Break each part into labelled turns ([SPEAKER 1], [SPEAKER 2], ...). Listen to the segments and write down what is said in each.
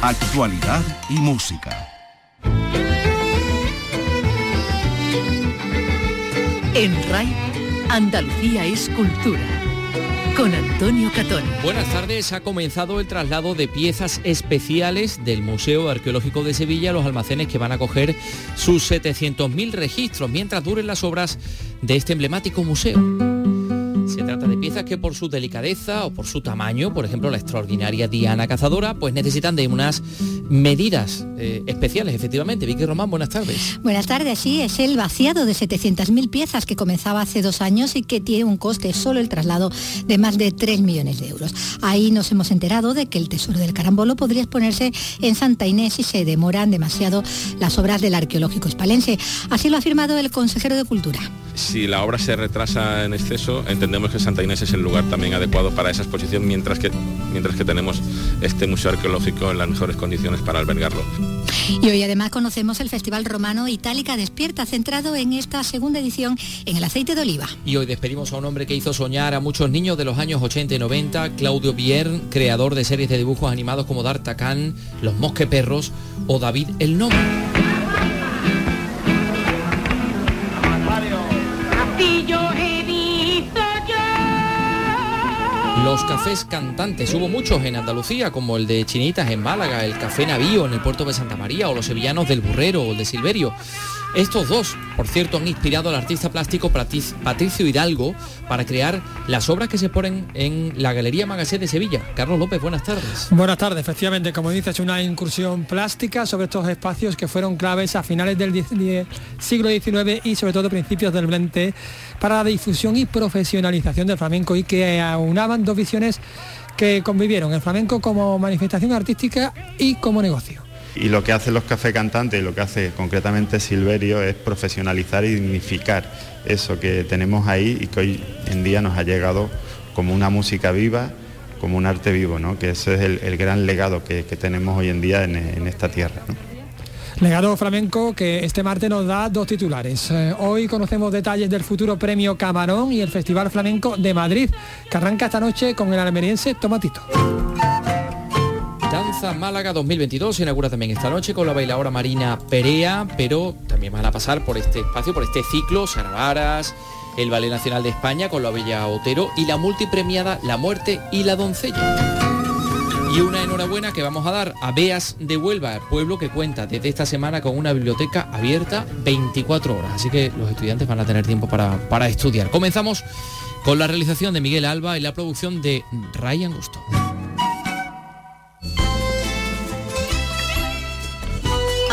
[SPEAKER 1] Actualidad y música.
[SPEAKER 2] En RAI, Andalucía es cultura. Con Antonio Catón.
[SPEAKER 3] Buenas tardes, ha comenzado el traslado de piezas especiales del Museo Arqueológico de Sevilla a los almacenes que van a acoger sus 700.000 registros mientras duren las obras de este emblemático museo. Se trata de piezas que por su delicadeza o por su tamaño, por ejemplo la extraordinaria Diana Cazadora, pues necesitan de unas medidas eh, especiales, efectivamente. Vicky Román, buenas tardes.
[SPEAKER 4] Buenas tardes, sí, es el vaciado de 700.000 piezas que comenzaba hace dos años y que tiene un coste solo el traslado de más de 3 millones de euros. Ahí nos hemos enterado de que el Tesoro del Carambolo podría exponerse en Santa Inés si se demoran demasiado las obras del arqueológico hispalense. Así lo ha afirmado el consejero de Cultura.
[SPEAKER 5] Si la obra se retrasa en exceso, entendemos que Santa Inés es el lugar también adecuado para esa exposición, mientras que, mientras que tenemos este museo arqueológico en las mejores condiciones para albergarlo.
[SPEAKER 4] Y hoy además conocemos el Festival Romano Itálica Despierta, centrado en esta segunda edición en el aceite de oliva.
[SPEAKER 3] Y hoy despedimos a un hombre que hizo soñar a muchos niños de los años 80 y 90, Claudio Bier, creador de series de dibujos animados como D'Artagnan, Los Mosqueperros o David el Nomo. Los cafés cantantes, hubo muchos en Andalucía, como el de Chinitas en Málaga, el Café Navío en el puerto de Santa María, o los sevillanos del Burrero o el de Silverio. Estos dos, por cierto, han inspirado al artista plástico Patricio Hidalgo para crear las obras que se ponen en la Galería Magaset de Sevilla. Carlos López, buenas tardes.
[SPEAKER 6] Buenas tardes, efectivamente, como dices, una incursión plástica sobre estos espacios que fueron claves a finales del siglo XIX y sobre todo principios del XX para la difusión y profesionalización del flamenco y que aunaban dos visiones que convivieron, el flamenco como manifestación artística y como negocio.
[SPEAKER 7] Y lo que hacen los café cantantes y lo que hace concretamente Silverio es profesionalizar y dignificar eso que tenemos ahí y que hoy en día nos ha llegado como una música viva, como un arte vivo, ¿no? que ese es el, gran legado que, tenemos hoy en día en, esta tierra.
[SPEAKER 6] Legado flamenco que este martes nos da dos titulares. Eh, hoy conocemos detalles del futuro premio Camarón y el Festival Flamenco de Madrid, que arranca esta noche con el almeriense Tomatito.
[SPEAKER 3] Danza Málaga 2022 se inaugura también esta noche con la bailadora Marina Perea, pero también van a pasar por este espacio, por este ciclo, Saravaras, el Ballet Nacional de España con la Bella Otero y la multipremiada La Muerte y la Doncella. Y una enhorabuena que vamos a dar a Beas de Huelva, pueblo que cuenta desde esta semana con una biblioteca abierta 24 horas. Así que los estudiantes van a tener tiempo para, para estudiar. Comenzamos con la realización de Miguel Alba y la producción de Ryan Gusto.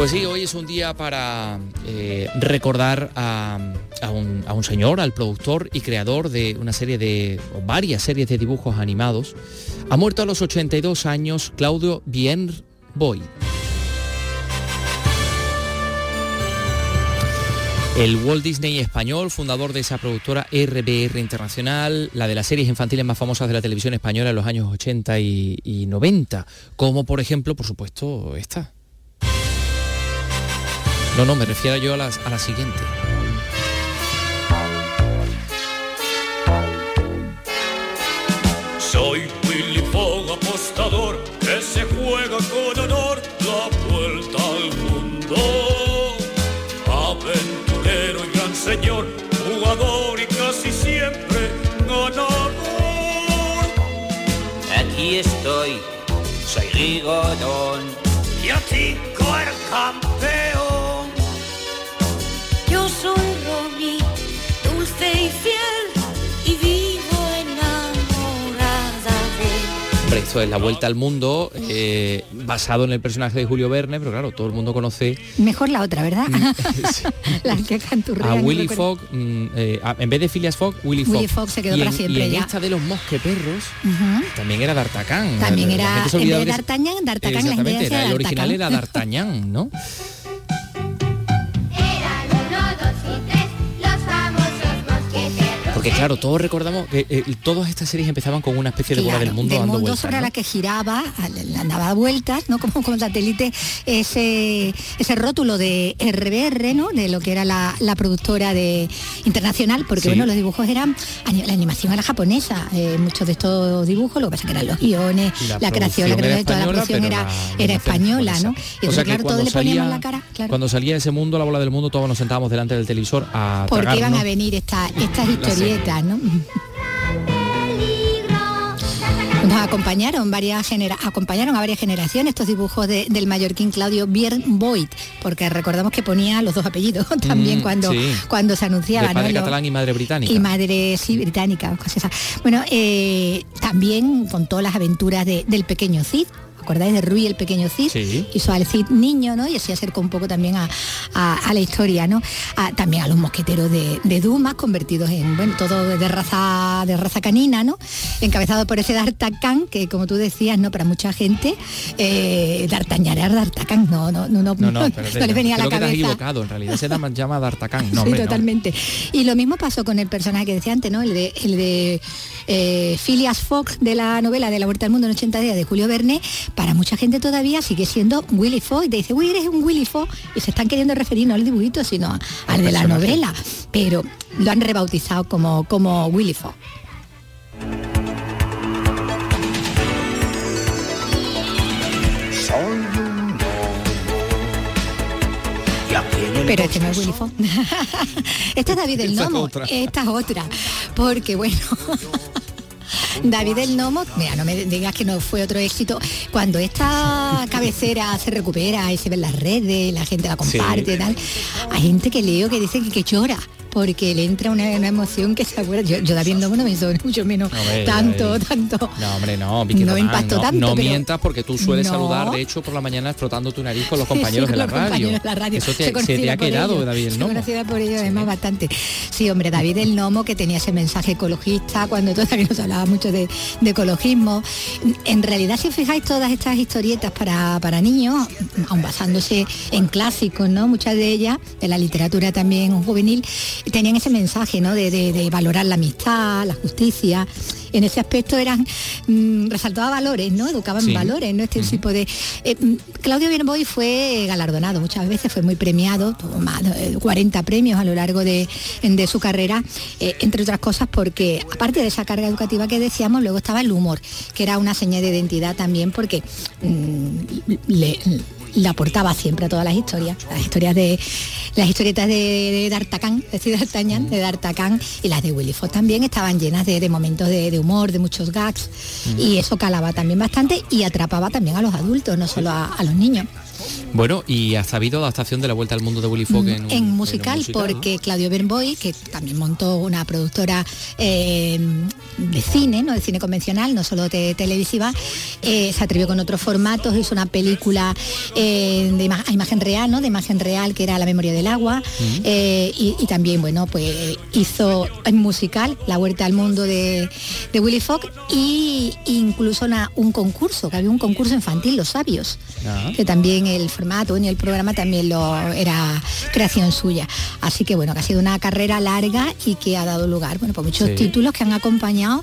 [SPEAKER 3] Pues sí, hoy es un día para eh, recordar a, un, señor, al productor y creador de una serie de, o varias series de dibujos animados. Ha muerto a los 82 años Claudio Bien Boy. El Walt Disney español, fundador de esa productora RBR Internacional, la de las series infantiles más famosas de la televisión española en los años 80 y, y 90, como por ejemplo, por supuesto, esta. No, no, me refiero yo a la, a la siguiente.
[SPEAKER 8] Soy Willy Fogg, apostador, que se juega con honor la vuelta al mundo. Aventurero y gran señor, jugador y casi siempre ganador.
[SPEAKER 9] Aquí estoy, soy Rigodón.
[SPEAKER 8] Y a ti,
[SPEAKER 3] esto es La Vuelta al Mundo, eh, basado en el personaje de Julio Verne, pero claro, todo el mundo conoce
[SPEAKER 4] Mejor la otra, ¿verdad?
[SPEAKER 3] Mm,
[SPEAKER 4] la que canturrea.
[SPEAKER 3] a
[SPEAKER 4] no
[SPEAKER 3] Willy
[SPEAKER 4] recuerdo.
[SPEAKER 3] Fogg, mm, eh, a- en vez de Phileas Fogg, Willy Fogg.
[SPEAKER 4] Willy Fogg se quedó
[SPEAKER 3] y
[SPEAKER 4] para
[SPEAKER 3] en,
[SPEAKER 4] siempre
[SPEAKER 3] Y en
[SPEAKER 4] ya.
[SPEAKER 3] esta de los mosqueperros
[SPEAKER 4] Ujú.
[SPEAKER 3] también era D'Artagnan.
[SPEAKER 4] También
[SPEAKER 3] La
[SPEAKER 4] era, en vez de D'Artagnan, D'Artagnan, la
[SPEAKER 3] era, el original era.
[SPEAKER 4] D'Artagnan,
[SPEAKER 3] ¿no? Porque claro, todos recordamos que eh, todas estas series empezaban con una especie de bola
[SPEAKER 4] Claro,
[SPEAKER 3] del mundo dando
[SPEAKER 4] mundo
[SPEAKER 3] vueltas,
[SPEAKER 4] sobre
[SPEAKER 3] ¿no?
[SPEAKER 4] la que giraba, andaba a vueltas, ¿no? Como con satélite, ese, ese rótulo de RBR, ¿no? De lo que era la, la productora de internacional, porque
[SPEAKER 3] Sí.
[SPEAKER 4] bueno, los dibujos eran, la animación era japonesa, eh, muchos de estos dibujos, lo que pasa que eran los guiones, la, creación, la creación, toda la producción era,
[SPEAKER 3] la
[SPEAKER 4] era española, ¿no? Y
[SPEAKER 3] O sea que
[SPEAKER 4] claro, todos
[SPEAKER 3] cuando
[SPEAKER 4] le poníamos
[SPEAKER 3] salía-
[SPEAKER 4] la cara, claro.
[SPEAKER 3] Cuando salía ese mundo, la bola del mundo, todos nos sentábamos delante del televisor a
[SPEAKER 4] porque iban a venir esta- estas Nos acompañaron varias genera acompañaron a varias generaciones estos dibujos de- del mallorquín Claudio Boyd, porque recordamos que ponía los dos apellidos también
[SPEAKER 3] Mm,
[SPEAKER 4] cuando,
[SPEAKER 3] sí.
[SPEAKER 4] cuando se anunciaba.
[SPEAKER 3] de padre
[SPEAKER 4] ¿no? Lo-
[SPEAKER 3] catalán y madre británica.
[SPEAKER 4] y madre sí, británica, cosas. Bueno, eh, también contó las aventuras de- del pequeño Cid. ¿Acordáis de Rui el pequeño Cid?
[SPEAKER 3] Sí.
[SPEAKER 4] Hizo al Cid niño, ¿no? Y así acercó un poco también a, a- a la historia, ¿no? A- también a los mosqueteros de, de Dumas, convertidos en, bueno, todo de raza, de raza canina, ¿no? Encabezado por ese D'Artagnan, que como tú decías, ¿no? Para mucha gente, eh, D'Artagnan era D'Artagnan, no, no, no, no,
[SPEAKER 3] No, no,
[SPEAKER 4] no, le venía a la
[SPEAKER 3] creo que te has
[SPEAKER 4] cabeza.
[SPEAKER 3] equivocado, en realidad se llama, D'Artagnan. No,
[SPEAKER 4] sí,
[SPEAKER 3] hombre, no.
[SPEAKER 4] totalmente. Y lo mismo pasó con el personaje que decía antes, ¿no? El de, el de eh, Phileas Fogg de la novela de La Vuelta al Mundo en 80 días de Julio Verne, para mucha gente todavía sigue siendo Willy Fogg. Y te dice, uy, eres un Willy Fogg. Y se están queriendo referir no al dibujito, sino al de la novela. Pero lo han rebautizado como, como Willy Fogg. Pero este no es Willy Fogg. este es David el Nomo. Esta es otra. Porque bueno. David el Nomo, mira, no me digas que no fue otro éxito. Cuando esta cabecera se recupera y se ve en las redes, la gente la comparte
[SPEAKER 3] Sí.
[SPEAKER 4] y tal, hay gente que leo que dice que, que llora porque le entra una, una emoción que se acuerda. Yo, yo David el Nomo no me hizo mucho menos
[SPEAKER 3] Hombre,
[SPEAKER 4] tanto, tanto.
[SPEAKER 3] No, hombre, no, Vicky
[SPEAKER 4] No me
[SPEAKER 3] Román,
[SPEAKER 4] impactó
[SPEAKER 3] no,
[SPEAKER 4] tanto,
[SPEAKER 3] no
[SPEAKER 4] pero-
[SPEAKER 3] mientas porque tú sueles
[SPEAKER 4] No.
[SPEAKER 3] saludar, de hecho, por la mañana frotando tu nariz con los
[SPEAKER 4] Sí,
[SPEAKER 3] compañeros
[SPEAKER 4] sí,
[SPEAKER 3] de, la
[SPEAKER 4] los
[SPEAKER 3] radio.
[SPEAKER 4] compañeros de la radio.
[SPEAKER 3] Eso te, se te ha quedado,
[SPEAKER 4] ello.
[SPEAKER 3] David Nomo.
[SPEAKER 4] conocida por ello, además, bastante. Sí, hombre, David el Nomo, que tenía ese mensaje ecologista, cuando todavía nos hablaba mucho de, de ecologismo. En realidad, si os fijáis, todas estas historietas para, para niños, aun basándose en clásicos, ¿no? Muchas de ellas, de la literatura también juvenil, tenían ese mensaje, ¿no? De, de- de valorar la amistad, la justicia. En ese aspecto eran, mm, resaltaba valores, ¿no? Educaban
[SPEAKER 3] Sí.
[SPEAKER 4] valores, ¿no? Este tipo de... eh, mm, Claudio Bierboy fue galardonado muchas veces, fue muy premiado, tuvo más de 40 premios a lo largo de, de su carrera, eh, entre otras cosas porque, aparte de esa carga educativa que decíamos, luego estaba el humor, que era una señal de identidad también porque mm, le, le aportaba siempre a todas las historias, las historias de las historietas de, de D'Artagnan, es decir, D'Artagnan, de D'Artagnan y las de Willy Fox también estaban llenas de, de momentos de, de humor, de muchos gags y eso calaba también bastante y atrapaba también a los adultos, no solo a, a los niños.
[SPEAKER 3] Bueno, y ha habido adaptación de la vuelta al mundo de Willy Fogg en, un-
[SPEAKER 4] Mm, en
[SPEAKER 3] un
[SPEAKER 4] musical,
[SPEAKER 3] ¿no?
[SPEAKER 4] porque Claudio Bernboy, que también montó una productora eh, de cine, no de cine convencional, no solo de televisiva, eh, se atrevió con otros formatos, hizo una película eh, de ima- a imagen real, ¿no? De imagen real, que era La memoria del agua, eh, y, y también, bueno, pues hizo en musical La Vuelta al Mundo de, de Willy Fogg y incluso una- un concurso, que había un concurso infantil, Los Sabios,
[SPEAKER 3] Ah.
[SPEAKER 4] que también el formato y el programa también lo era creación suya. Así que bueno, que ha sido una carrera larga y que ha dado lugar, bueno, por muchos
[SPEAKER 3] Sí.
[SPEAKER 4] títulos que han acompañado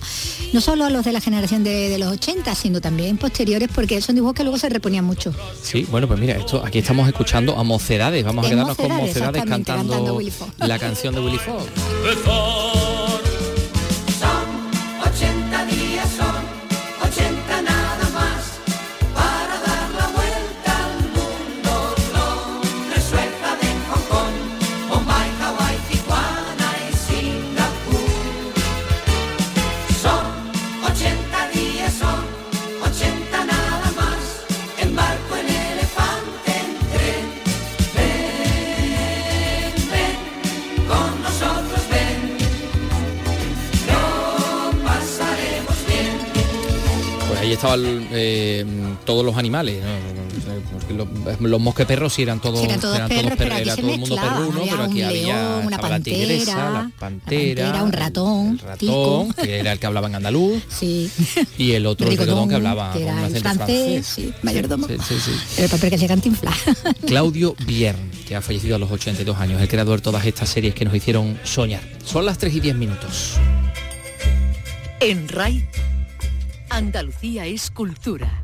[SPEAKER 4] no solo a los de la generación de, de los 80, sino también posteriores, porque son dibujos que luego se reponían mucho.
[SPEAKER 3] Sí, bueno, pues mira, esto aquí estamos escuchando a Mocedades, vamos a
[SPEAKER 4] En
[SPEAKER 3] quedarnos con
[SPEAKER 4] Mocedades,
[SPEAKER 3] Mocedades
[SPEAKER 4] exactamente,
[SPEAKER 3] cantando,
[SPEAKER 4] cantando
[SPEAKER 3] la canción de Willy Fogg. Todos los animales, ¿no? Porque los, los mosqueperros sí eran todos,
[SPEAKER 4] Sí, eran todos perros, pero aquí
[SPEAKER 3] era todo el mundo perruno,
[SPEAKER 4] había
[SPEAKER 3] pero aquí
[SPEAKER 4] un
[SPEAKER 3] había
[SPEAKER 4] león, una
[SPEAKER 3] estaba la tigresa,
[SPEAKER 4] pantera,
[SPEAKER 3] la
[SPEAKER 4] la
[SPEAKER 3] pantera,
[SPEAKER 4] pantera, un ratón,
[SPEAKER 3] el ratón,
[SPEAKER 4] tico.
[SPEAKER 3] que era el que hablaba en andaluz,
[SPEAKER 4] Sí.
[SPEAKER 3] y el otro el
[SPEAKER 4] Rigodón,
[SPEAKER 3] que hablaba
[SPEAKER 4] que
[SPEAKER 3] con un acento
[SPEAKER 4] francés, sí, mayordomo.
[SPEAKER 3] Sí, sí, sí.
[SPEAKER 4] El papel que se cantinfla.
[SPEAKER 3] Claudio Biern, que ha fallecido a los 82 años, el creador de todas estas series que nos hicieron soñar. Son las 3 y 10 minutos.
[SPEAKER 2] En RAI, Andalucía es cultura.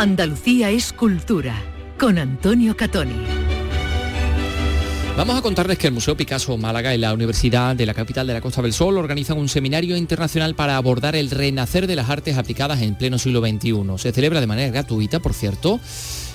[SPEAKER 2] Andalucía es cultura, con Antonio Catoni.
[SPEAKER 3] Vamos a contarles que el Museo Picasso Málaga y la Universidad de la capital de la Costa del Sol organizan un seminario internacional para abordar el renacer de las artes aplicadas en pleno siglo XXI. Se celebra de manera gratuita, por cierto,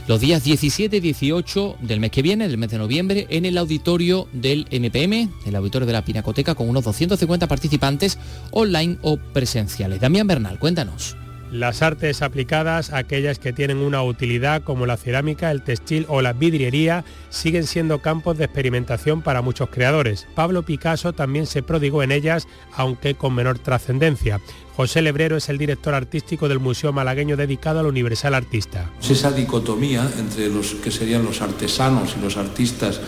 [SPEAKER 3] los días 17 y 18 del mes que viene, del mes de noviembre, en el auditorio del MPM, el auditorio de la Pinacoteca, con unos 250 participantes online o presenciales. Damián Bernal, cuéntanos.
[SPEAKER 10] Las artes aplicadas, aquellas que tienen una utilidad como la cerámica, el textil o la vidriería, siguen siendo campos de experimentación para muchos creadores. Pablo Picasso también se prodigó en ellas, aunque con menor trascendencia. José Lebrero es el director artístico del Museo Malagueño dedicado al Universal Artista.
[SPEAKER 11] Esa dicotomía entre los que serían los artesanos y los artistas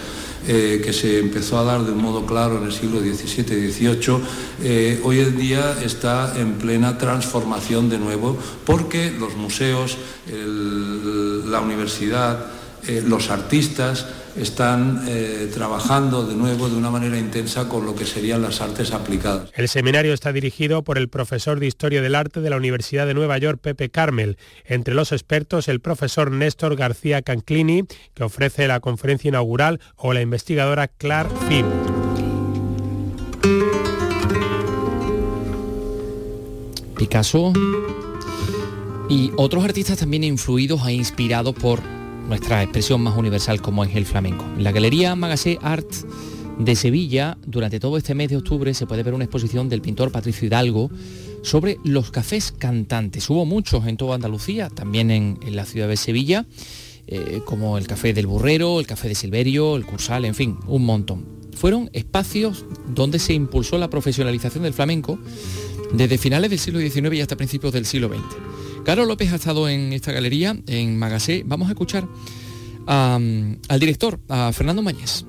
[SPEAKER 11] eh, que se empezó a dar de un modo claro en el siglo XVII y XVIII, eh, hoy en día está en plena transformación de nuevo porque los museos, la universidad, eh, los artistas están eh, trabajando de nuevo de una manera intensa con lo que serían las artes aplicadas.
[SPEAKER 10] El seminario está dirigido por el profesor de Historia del Arte de la Universidad de Nueva York, Pepe Carmel. Entre los expertos, el profesor Néstor García Canclini, que ofrece la conferencia inaugural, o la investigadora Clark Finn.
[SPEAKER 3] Picasso y otros artistas también influidos e inspirados por nuestra expresión más universal como es el flamenco. En la Galería Magassé Art de Sevilla, durante todo este mes de octubre se puede ver una exposición del pintor Patricio Hidalgo sobre los cafés cantantes. Hubo muchos en toda Andalucía, también en, en la ciudad de Sevilla, eh, como el Café del Burrero, el Café de Silverio, el Cursal, en fin, un montón. Fueron espacios donde se impulsó la profesionalización del flamenco desde finales del siglo XIX y hasta principios del siglo XX. Carlos López ha estado en esta galería, en Magassé. Vamos a escuchar a, al director, a Fernando Mañez.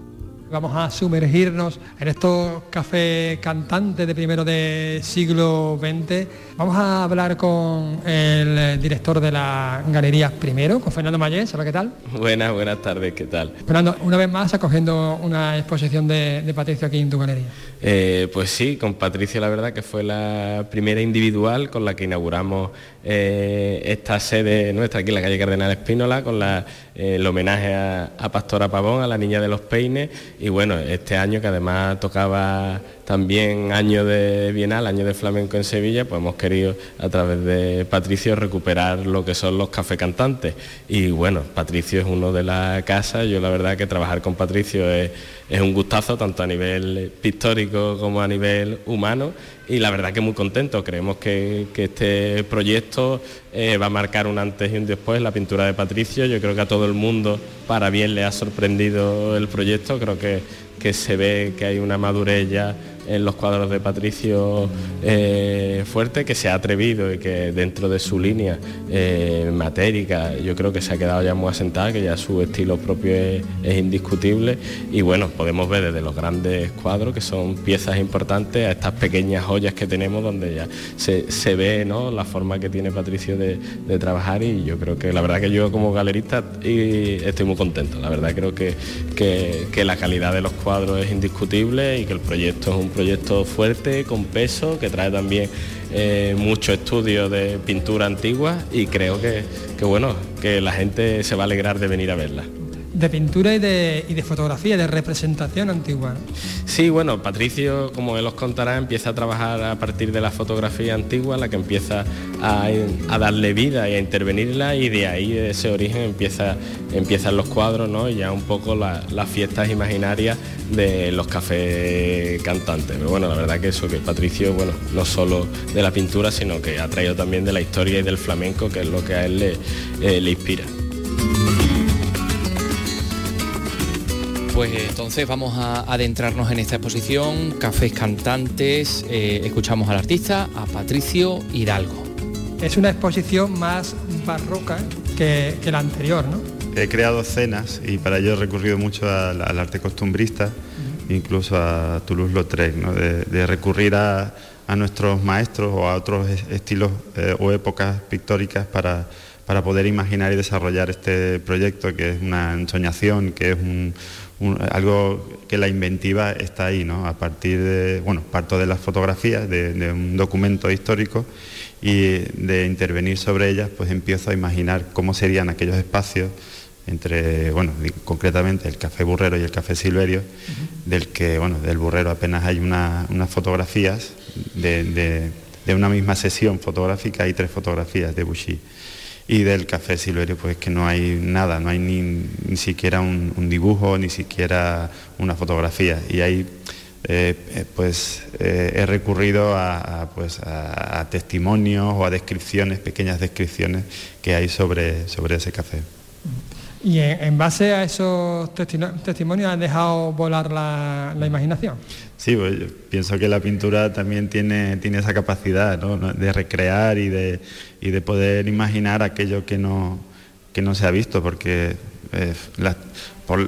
[SPEAKER 6] Vamos a sumergirnos en estos cafés cantantes de primero de siglo XX. Vamos a hablar con el director de la galería primero, con Fernando Mayés. Hola, ¿qué tal?
[SPEAKER 12] Buenas, buenas tardes, ¿qué tal?
[SPEAKER 6] Fernando, una vez más acogiendo una exposición de, de Patricio aquí en tu galería.
[SPEAKER 12] Eh, pues sí, con Patricia la verdad que fue la primera individual con la que inauguramos eh, esta sede nuestra aquí en la calle Cardenal Espínola, con eh, el homenaje a, a Pastora Pavón, a la Niña de los Peines, y bueno, este año que además tocaba también año de Bienal, año de flamenco en Sevilla, pues hemos querido a través de Patricio recuperar lo que son los café cantantes. Y bueno, Patricio es uno de la casa, yo la verdad que trabajar con Patricio es, un gustazo, tanto a nivel pictórico como a nivel humano. Y la verdad que muy contento, creemos que, este proyecto eh, va a marcar un antes y un después la pintura de Patricio. Yo creo que a todo el mundo para bien le ha sorprendido el proyecto, creo que, que se ve que hay una madurez ya en los cuadros de Patricio eh, fuerte, que se ha atrevido y que dentro de su línea eh, matérica yo creo que se ha quedado ya muy asentada, que ya su estilo propio es, indiscutible. Y bueno, podemos ver desde los grandes cuadros que son piezas importantes a estas pequeñas joyas que tenemos donde ya se, se ve ¿no? la forma que tiene Patricio de, de trabajar. Y yo creo que la verdad que yo como galerista estoy muy contento, la verdad creo que, que, que la calidad de los cuadros es indiscutible y que el proyecto es un proyecto fuerte, con peso, que trae también eh, mucho estudio de pintura antigua y creo que, que, bueno, que la gente se va a alegrar de venir a verla.
[SPEAKER 6] De pintura y de, y de fotografía, de representación antigua.
[SPEAKER 12] Sí, bueno, Patricio, como él os contará, empieza a trabajar a partir de la fotografía antigua, la que empieza a, a darle vida y a intervenirla y de ahí, de ese origen, empieza, empiezan los cuadros, ¿no? Y ya un poco la- las fiestas imaginarias de los cafés cantantes. Pero bueno, la verdad que eso, que Patricio, bueno, no solo de la pintura, sino que ha traído también de la historia y del flamenco, que es lo que a él le, eh, le inspira.
[SPEAKER 3] Pues entonces vamos a adentrarnos en esta exposición, Cafés Cantantes, eh, escuchamos al artista, a Patricio Hidalgo.
[SPEAKER 6] Es una exposición más barroca que, que la anterior, ¿no?
[SPEAKER 7] He creado escenas y para ello he recurrido mucho al, al arte costumbrista, incluso a Toulouse-Lautrec, ¿no? de, de recurrir a, a nuestros maestros o a otros es- estilos eh, o épocas pictóricas para, para poder imaginar y desarrollar este proyecto que es una ensoñación, que es un- un- algo que la inventiva está ahí, ¿no? a partir de, bueno, parto de las fotografías, de, de un documento histórico y de intervenir sobre ellas, pues empiezo a imaginar cómo serían aquellos espacios entre, bueno, concretamente el café burrero y el café silverio, del que, bueno, del burrero apenas hay una- unas fotografías de, de- de una misma sesión fotográfica, hay tres fotografías de Bouchy. Y del café silverio, pues que no hay nada, no hay ni, ni siquiera un, dibujo, ni siquiera una fotografía. Y ahí, eh, eh, pues, eh, he recurrido a, pues, a testimonios o a descripciones, pequeñas descripciones que hay sobre, sobre ese café.
[SPEAKER 6] Y en, base a esos testimonios has dejado volar la, imaginación.
[SPEAKER 7] Sí, pues yo pienso que la pintura también tiene, tiene esa capacidad ¿no? de recrear y de, y de poder imaginar aquello que no, que no se ha visto, porque eh, la- por-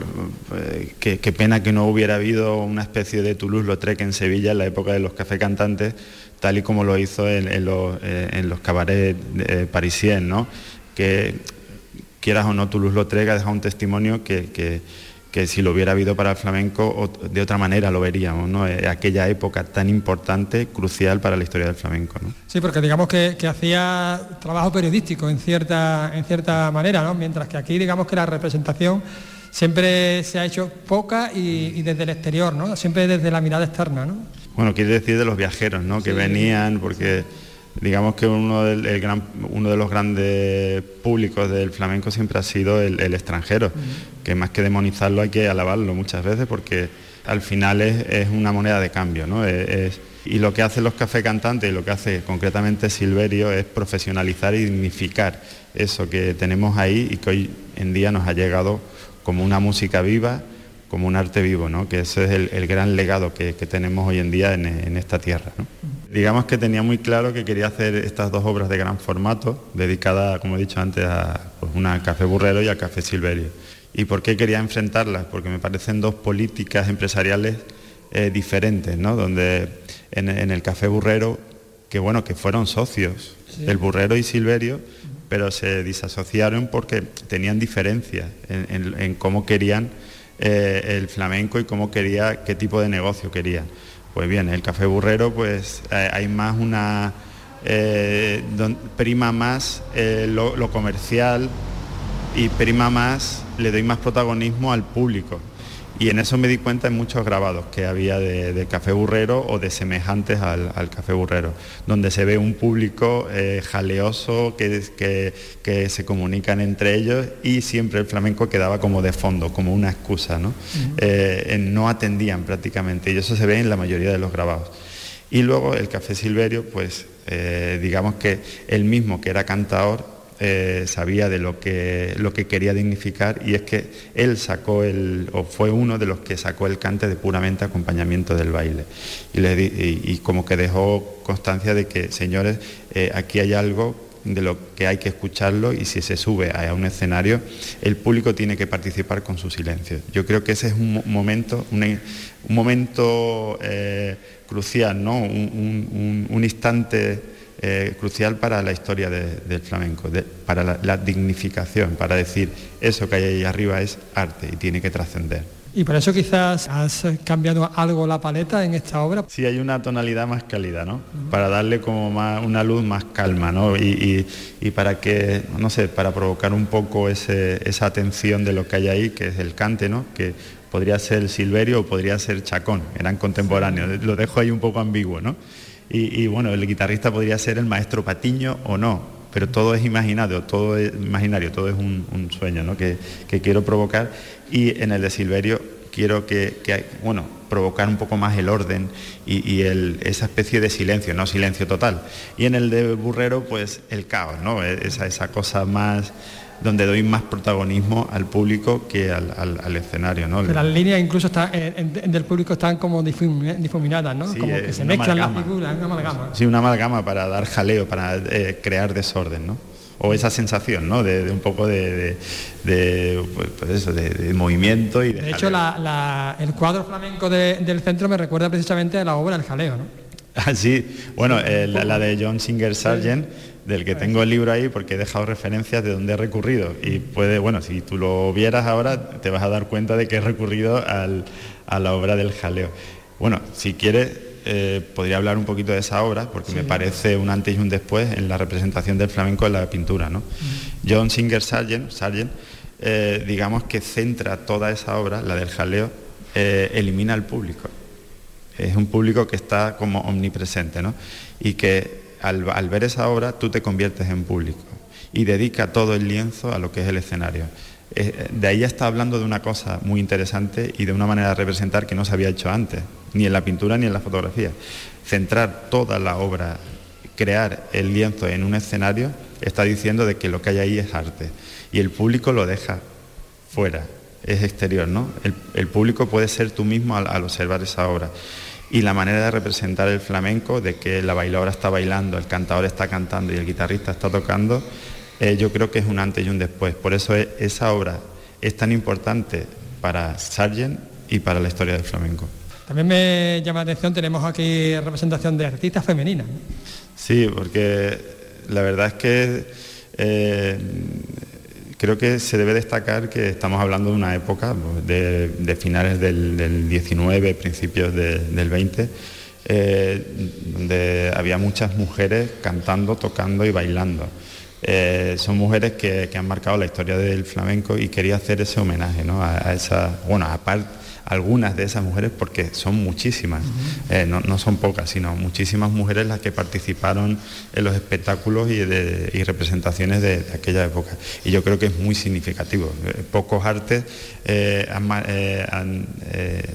[SPEAKER 7] eh, qué, qué pena que no hubiera habido una especie de Toulouse-Lautrec en Sevilla en la época de los cafés cantantes, tal y como lo hizo en, en los, eh, en los cabarets eh, parisiens, ¿no? que quieras o no, Toulouse-Lautrec ha dejado un testimonio que, que- que si lo hubiera habido para el flamenco, de otra manera lo veríamos, ¿no? Eh, Aquella época tan importante, crucial para la historia del flamenco, ¿no?
[SPEAKER 6] Sí, porque digamos que, que hacía trabajo periodístico en cierta, en cierta manera, ¿no? Mientras que aquí digamos que la representación siempre se ha hecho poca y, y desde el exterior, ¿no? Siempre desde la mirada externa, ¿no?
[SPEAKER 7] Bueno, quiere decir de los viajeros, ¿no? Que venían, porque digamos que uno, del, el gran- uno de los grandes públicos del flamenco siempre ha sido el, el extranjero, que más que demonizarlo hay que alabarlo muchas veces porque al final es, es una moneda de cambio, ¿no? Es- es- y lo que hacen los café cantantes y lo que hace concretamente Silverio es profesionalizar y dignificar eso que tenemos ahí y que hoy en día nos ha llegado como una música viva, como un arte vivo, ¿no? que ese es el, el gran legado que, que tenemos hoy en día en, en esta tierra. ¿no? Digamos que tenía muy claro que quería hacer estas dos obras de gran formato, dedicadas, como he dicho antes, a pues, una al café burrero y al café silverio. ¿Y por qué quería enfrentarlas? Porque me parecen dos políticas empresariales eh, diferentes, ¿no? donde en, en el café burrero, que bueno, que fueron socios,
[SPEAKER 13] Sí.
[SPEAKER 7] el burrero y silverio, pero se disasociaron porque tenían diferencias en, en- en cómo querían eh, el flamenco y cómo quería, qué tipo de negocio querían. Pues bien, el café burrero, pues eh, hay más una eh, prima más lo comercial y prima más, le doy más protagonismo al público. Y en eso me di cuenta en muchos grabados que había de, de café burrero o de semejantes al, al café burrero, donde se ve un público eh, jaleoso que, que, que se comunican entre ellos y siempre el flamenco quedaba como de fondo, como una excusa, ¿no? Eh, en- no atendían prácticamente y eso se ve en la mayoría de los grabados. Y luego el café silverio, pues eh, digamos que él mismo que era cantador eh, sabía de lo que, lo que quería dignificar y es que él sacó el, o fue uno de los que sacó el cante de puramente acompañamiento del baile. Y, como que dejó constancia de que, señores, eh, aquí hay algo de lo que hay que escucharlo y si se sube a un escenario, el público tiene que participar con su silencio. Yo creo que ese es un mo- momento, un, momento eh, crucial, ¿no? un- un instante eh, crucial para la historia de- del flamenco, de- para la, la dignificación, para decir eso que hay ahí arriba es arte y tiene que trascender.
[SPEAKER 6] Y por eso quizás has cambiado algo la paleta en esta obra.
[SPEAKER 7] Sí, hay una tonalidad más cálida, ¿no? Para darle como más, una luz más calma, ¿no? Y, y- y para que, no sé, para provocar un poco ese- esa atención de lo que hay ahí, que es el cante, ¿no? Que podría ser Silverio o podría ser Chacón, eran contemporáneos. Lo dejo ahí un poco ambiguo, ¿no? Y, bueno, el guitarrista podría ser el maestro Patiño o no, pero todo es imaginario, todo es imaginario, todo es un, sueño ¿no? que, que quiero provocar. Y en el de Silverio quiero que, bueno, provocar un poco más el orden y, esa especie de silencio, no silencio total. Y en el de Burrero, pues el caos, ¿no? Esa, esa cosa más donde doy más protagonismo al público que al, al- al escenario, ¿no?
[SPEAKER 6] Las líneas incluso están, en- en- del público están como difumi- difuminadas, ¿no?
[SPEAKER 7] Sí,
[SPEAKER 6] como que se mezclan las figuras, es una amalgama.
[SPEAKER 7] Sí, una amalgama para dar jaleo, para eh, crear desorden, ¿no? O esa sensación, ¿no? De, de un poco de, de- de, pues, eso, movimiento y de,
[SPEAKER 6] hecho,
[SPEAKER 7] jaleo.
[SPEAKER 6] la- la- el cuadro flamenco de- del centro me recuerda precisamente a la obra El Jaleo, ¿no?
[SPEAKER 7] Ah, sí, bueno, eh, la, la de John Singer Sargent, del que tengo el libro ahí porque he dejado referencias de dónde he recurrido. Y puede, bueno, si tú lo vieras ahora, te vas a dar cuenta de que he recurrido al- a la obra del jaleo. Bueno, si quieres, eh, podría hablar un poquito de esa obra, porque me parece un antes y un después en la representación del flamenco en la pintura. ¿no? John Singer Sargent, Sargent eh, digamos que centra toda esa obra, la del jaleo, eh, elimina al público es un público que está como omnipresente, ¿no? Y que al, ver esa obra tú te conviertes en público y dedica todo el lienzo a lo que es el escenario. Eh, de ahí ya está hablando de una cosa muy interesante y de una manera de representar que no se había hecho antes, ni en la pintura ni en la fotografía. Centrar toda la obra, crear el lienzo en un escenario, está diciendo de que lo que hay ahí es arte. Y el público lo deja fuera, es exterior, ¿no? El, público puede ser tú mismo al observar esa obra. Y la manera de representar el flamenco, de que la bailadora está bailando, el cantador está cantando y el guitarrista está tocando, eh, yo creo que es un antes y un después. Por eso es- esa obra es tan importante para Sargent y para la historia del flamenco.
[SPEAKER 6] También me llama la atención, tenemos aquí representación de artistas femeninas.
[SPEAKER 7] Sí, porque la verdad es que eh, creo que se debe destacar que estamos hablando de una época pues, de, finales del, del 19, principios de- del 20, eh, donde había muchas mujeres cantando, tocando y bailando. Eh, son mujeres que, que han marcado la historia del flamenco y quería hacer ese homenaje ¿no? a, a esa, bueno, aparte algunas de esas mujeres, porque son muchísimas, eh, no, no son pocas, sino muchísimas mujeres las que participaron en los espectáculos y, de- y representaciones de, de aquella época. Y yo creo que es muy significativo. Eh, pocos artes eh, han, eh, han,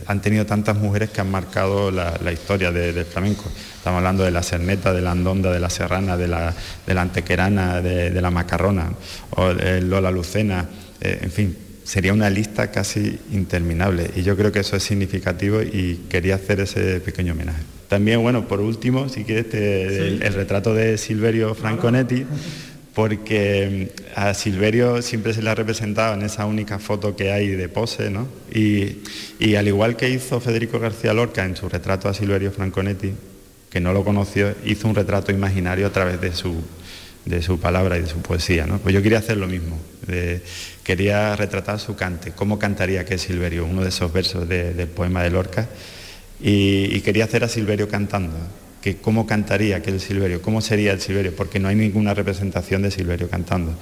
[SPEAKER 7] han tenido tantas mujeres que han marcado la, la historia de- del flamenco. Estamos hablando de la cerneta, de la andonda, de la serrana, de la, de la antequerana, de, la macarrona, o de Lola Lucena, en fin, sería una lista casi interminable y yo creo que eso es significativo y quería hacer ese pequeño homenaje. También, bueno, por último, si quieres, te- el, el retrato de Silverio Franconetti, porque mm, a Silverio siempre se le ha representado en esa única foto que hay de pose, ¿no? Y, y al igual que hizo Federico García Lorca en su retrato a Silverio Franconetti, que no lo conoció, hizo un retrato imaginario a través de su, de su palabra y de su poesía. ¿no? Pues yo quería hacer lo mismo. quería retratar su cante, cómo cantaría que es Silverio, uno de esos versos de- del poema de Lorca. Y, quería hacer a Silverio cantando, que cómo cantaría aquel Silverio, cómo sería el Silverio, porque no hay ninguna representación de Silverio cantando.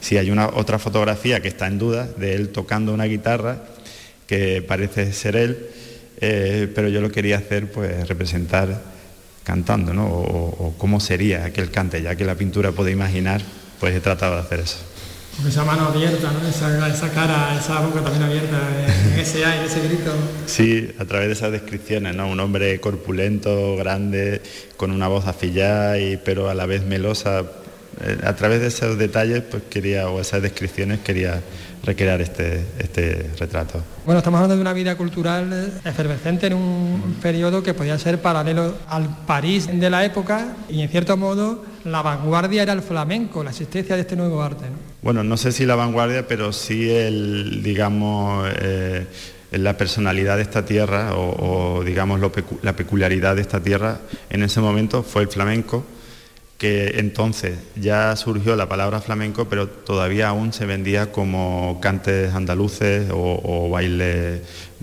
[SPEAKER 7] Si hay una otra fotografía que está en duda de él tocando una guitarra, que parece ser él, eh, pero yo lo quería hacer, pues representar cantando, ¿no? O, o cómo sería aquel cante, ya que la pintura puede imaginar, pues he tratado de hacer eso.
[SPEAKER 6] Con esa mano abierta, ¿no? esa, esa cara, esa boca también abierta, en ese aire, ese grito.
[SPEAKER 7] Sí, a través de esas descripciones, ¿no? Un hombre corpulento, grande, con una voz afillada, y, pero a la vez melosa. Eh, A través de esos detalles, pues quería, o esas descripciones, quería recrear este, este retrato.
[SPEAKER 6] Bueno, estamos hablando de una vida cultural efervescente en un periodo que podía ser paralelo al París de la época y en cierto modo la vanguardia era el flamenco, la existencia de este nuevo arte. ¿no?
[SPEAKER 7] Bueno, no sé si la vanguardia, pero sí el, digamos, eh, la personalidad de esta tierra o, o, digamos lo la peculiaridad de esta tierra en ese momento fue el flamenco que entonces ya surgió la palabra flamenco, pero todavía aún se vendía como cantes andaluces o, bailes,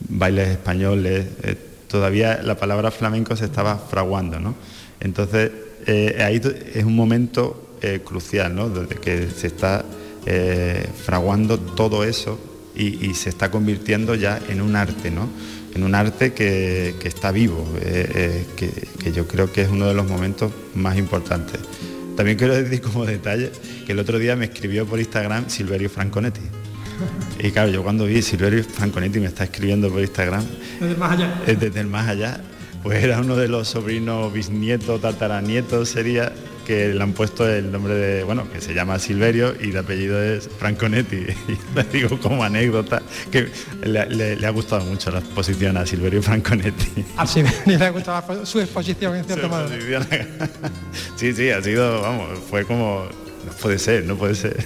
[SPEAKER 7] bailes españoles. Eh, todavía la palabra flamenco se estaba fraguando, ¿no? Entonces, eh, ahí es un momento eh, crucial, ¿no? Desde que se está fraguando todo eso y, se está convirtiendo ya en un arte, ¿no? En un arte que, está vivo, que, que yo creo que es uno de los momentos más importantes. También quiero decir como detalle que el otro día me escribió por Instagram Silverio Franconetti. Y claro, yo cuando vi Silverio Franconetti me está escribiendo por Instagram,
[SPEAKER 6] desde el más allá,
[SPEAKER 7] desde el más allá pues era uno de los sobrinos bisnietos, tataranietos sería, que le han puesto el nombre de, bueno, que se llama Silverio y de apellido es Franconetti. Y le digo como anécdota que le, ha gustado mucho la exposición a Silverio Franconetti.
[SPEAKER 6] A Silverio le ha gustado su exposición en cierto modo.
[SPEAKER 7] Sí, sí, ha sido, vamos, fue como, no puede ser, no puede ser.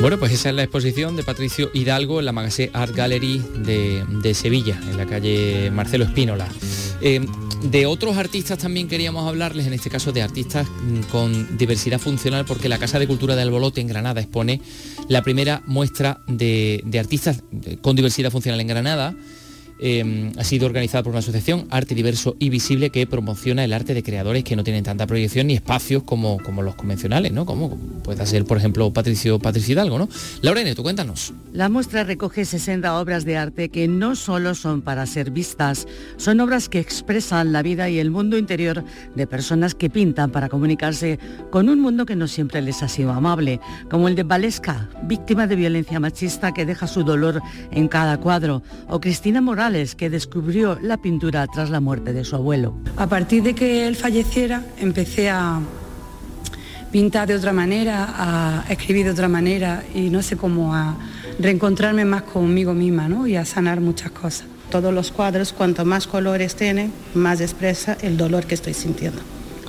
[SPEAKER 3] Bueno, pues esa es la exposición de Patricio Hidalgo en la Magazine Art Gallery de, Sevilla, en la calle Marcelo Espínola. Eh, de otros artistas también queríamos hablarles, en este caso de artistas mm, con diversidad funcional, porque la Casa de Cultura de Albolote en Granada expone la primera muestra de artistas con diversidad funcional en Granada Em, ha sido organizada por una asociación, Arte Diverso y Visible, que promociona el arte de creadores que no tienen tanta proyección ni espacios como, como los convencionales, ¿no? Como puede ser, por ejemplo, Patricio, Patricio Hidalgo, ¿no? Laura tú cuéntanos.
[SPEAKER 13] La muestra recoge 60 obras de arte que no solo son para ser vistas, son obras que expresan la vida y el mundo interior de personas que pintan para comunicarse con un mundo que no siempre les ha sido amable, como el de Valesca, víctima de violencia machista que deja su dolor en cada cuadro, o Cristina Morales, que descubrió la pintura tras la muerte de su abuelo.
[SPEAKER 14] A partir de que él falleciera, empecé a pintar de otra manera, a escribir de otra manera y no sé cómo a reencontrarme más conmigo misma ¿no? y a sanar muchas cosas.
[SPEAKER 15] Todos los cuadros, cuanto más colores tienen, más expresa el dolor que estoy sintiendo.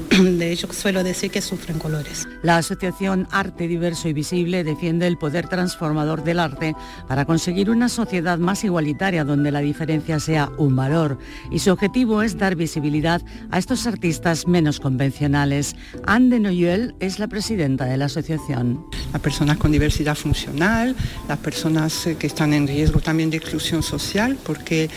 [SPEAKER 15] De hecho, suelo decir que sufren colores.
[SPEAKER 13] La Asociación Arte Diverso y Visible defiende el poder transformador del arte para conseguir una sociedad más igualitaria donde la diferencia sea un valor. Y su objetivo es dar visibilidad a estos artistas menos convencionales. Anne de Noyel es la presidenta de la asociación.
[SPEAKER 16] Las personas con diversidad funcional, las personas eh, que están en riesgo también de exclusión social, porque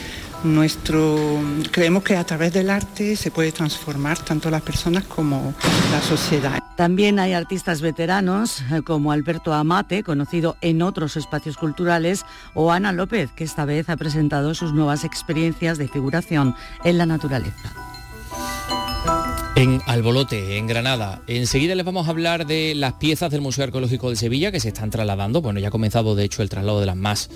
[SPEAKER 16] nuestro, creemos que a través del arte se puede transformar tanto las personas como la sociedad.
[SPEAKER 13] También hay artistas veteranos eh, como Alberto Amate, conocido en otros espacios culturales, o Ana López, que esta vez ha presentado sus nuevas experiencias de figuración en la naturaleza.
[SPEAKER 3] En Albolote, en Granada. Enseguida les vamos a hablar de las piezas del Museo Arqueológico de Sevilla que se están trasladando. Bueno, ya ha comenzado de hecho el traslado de las más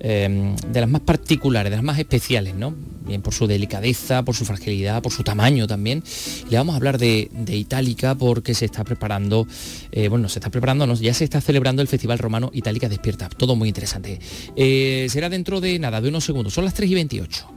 [SPEAKER 3] Em, de las más particulares, de las más especiales, ¿no? Bien por su delicadeza, por su fragilidad, por su tamaño también. le vamos a hablar de, Itálica porque se está preparando, eh, bueno, se está preparando, ya se está celebrando el Festival Romano Itálica Despierta. Todo muy interesante. Eh, será dentro de nada, de unos segundos. Son las 3 y 28.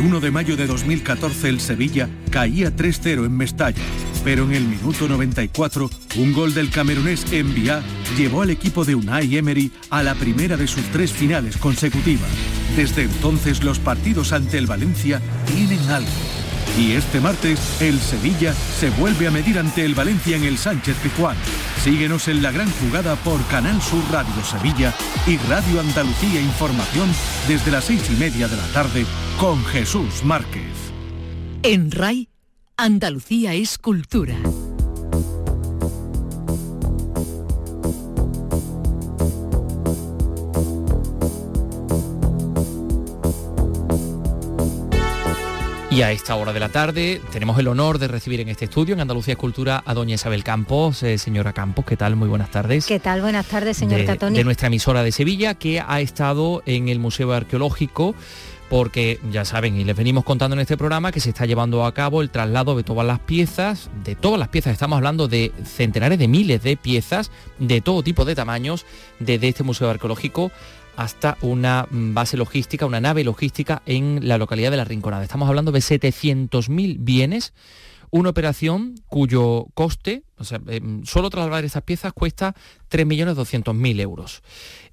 [SPEAKER 1] El 1 de mayo de 2014 el Sevilla caía 3-0 en Mestalla pero en el minuto 94, un gol del camerunés Envía llevó al equipo de Unai Emery a la primera de sus tres finales consecutivas. Desde entonces los partidos ante el Valencia tienen algo. Y este martes, el Sevilla se vuelve a medir ante el Valencia en el Sánchez Pizjuán. Síguenos en la gran jugada por Canal Sur Radio Sevilla y Radio Andalucía Información desde las seis y media de la tarde con Jesús Márquez.
[SPEAKER 2] En RAI Andalucía es cultura.
[SPEAKER 3] Y a esta hora de la tarde tenemos el honor de recibir en este estudio, en Andalucía Escultura, a doña Isabel Campos. Eh, señora Campos, ¿qué tal? Muy buenas tardes.
[SPEAKER 17] ¿Qué tal? Buenas tardes, señor
[SPEAKER 3] de, De nuestra emisora de Sevilla, que ha estado en el Museo Arqueológico porque ya saben, y les venimos contando en este programa que se está llevando a cabo el traslado de todas las piezas, de todas las piezas, estamos hablando de centenares de miles de piezas de todo tipo de tamaños desde este museo arqueológico hasta una base logística, una nave logística en la localidad de La Rinconada. Estamos hablando de 700.000 bienes, una operación cuyo coste, o sea, em, solo trasladar estas piezas cuesta 3.200.000 euros.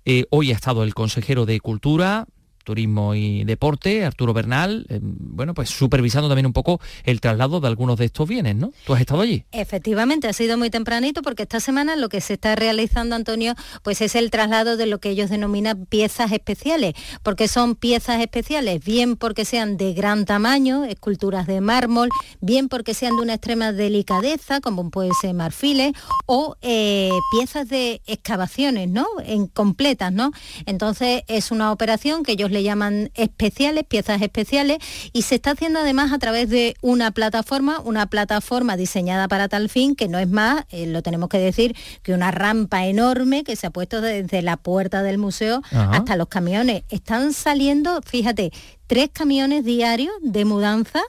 [SPEAKER 3] Eh, hoy ha estado el consejero de Cultura, Turismo y Deporte, Arturo Bernal, eh, bueno, pues supervisando también un poco el traslado de algunos de estos bienes, ¿no? ¿Tú has estado allí?
[SPEAKER 17] Efectivamente, ha sido muy tempranito porque esta semana lo que se está realizando, Antonio, pues es el traslado de lo que ellos denominan piezas especiales, porque son piezas especiales, bien porque sean de gran tamaño, esculturas de mármol, bien porque sean de una extrema delicadeza, como puede ser marfiles, o eh, piezas de excavaciones, ¿no? En completas, ¿no? Entonces es una operación que ellos le llaman especiales, piezas especiales, y se está haciendo además a través de una plataforma, una plataforma diseñada para tal fin, que no es más, eh, lo tenemos que decir, que una rampa enorme que se ha puesto desde la puerta del museo
[SPEAKER 18] Ajá.
[SPEAKER 17] hasta los camiones. Están saliendo, fíjate, tres camiones diarios de mudanza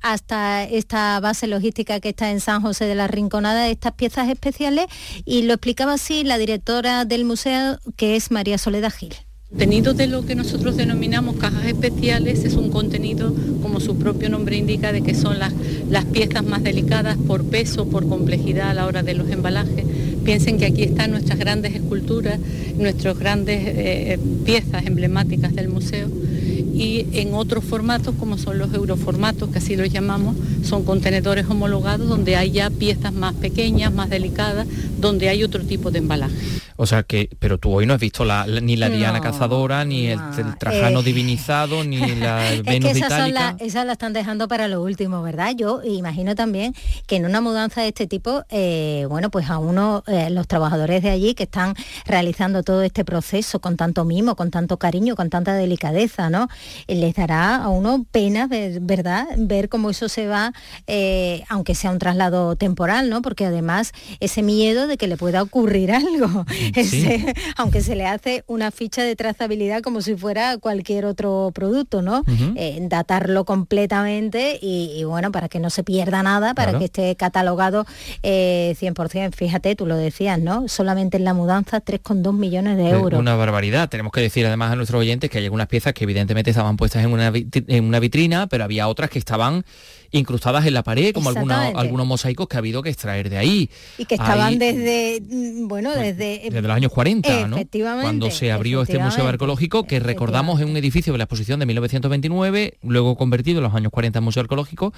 [SPEAKER 17] hasta esta base logística que está en San José de la Rinconada, estas piezas especiales, y lo explicaba así la directora del museo, que es María Soledad Gil.
[SPEAKER 18] Contenido de lo que nosotros denominamos cajas especiales es un contenido, como su propio nombre indica, de que son las, las piezas más delicadas por peso, por complejidad a la hora de los embalajes. Piensen que aquí están nuestras grandes esculturas, nuestras grandes eh, piezas emblemáticas del museo y en otros formatos como son los euroformatos, que así los llamamos, son contenedores homologados donde hay ya piezas más pequeñas, más delicadas, donde hay otro tipo de embalaje.
[SPEAKER 3] O sea que, pero tú hoy no has visto la- la- ni la Diana Cazadora, ni el, el Trajano
[SPEAKER 17] Eh,
[SPEAKER 3] divinizado, ni la
[SPEAKER 17] Es
[SPEAKER 3] Venus
[SPEAKER 17] que esas, son
[SPEAKER 3] Itálica.
[SPEAKER 17] las- esas las están dejando para lo último, ¿verdad? Yo imagino también que en una mudanza de este tipo, eh, bueno, pues a uno, eh, los trabajadores de allí que están realizando todo este proceso con tanto mimo, con tanto cariño, con tanta delicadeza, ¿no? Les dará a uno pena, ver- ¿verdad? Ver cómo eso se va, aunque sea un traslado temporal, ¿no? Porque además ese miedo de que le pueda ocurrir algo, ese- aunque se le hace una ficha de trazabilidad como si fuera cualquier otro producto, ¿no? Eh, datarlo completamente y, y, bueno, para que no se pierda nada, para
[SPEAKER 3] Claro.
[SPEAKER 17] que esté catalogado eh, 100%. Fíjate, tú lo decías, ¿no? Solamente en la mudanza 3,2 millones de
[SPEAKER 3] Eh,
[SPEAKER 17] euros.
[SPEAKER 3] Una barbaridad. Tenemos que decir además a nuestros oyentes que hay algunas piezas que evidentemente estaban puestas en una, vitri- en una vitrina, pero había otras que estaban incrustadas en la pared, como algunos, mosaicos que ha habido que extraer de ahí.
[SPEAKER 17] Y que estaban
[SPEAKER 3] Ahí-
[SPEAKER 17] desde, mm, bueno, desde...
[SPEAKER 3] desde los años 40, ¿no?
[SPEAKER 17] Efectivamente,
[SPEAKER 3] Cuando se abrió este museo arqueológico que recordamos en un edificio de la exposición de 1929, luego convertido en los años 40 en museo arqueológico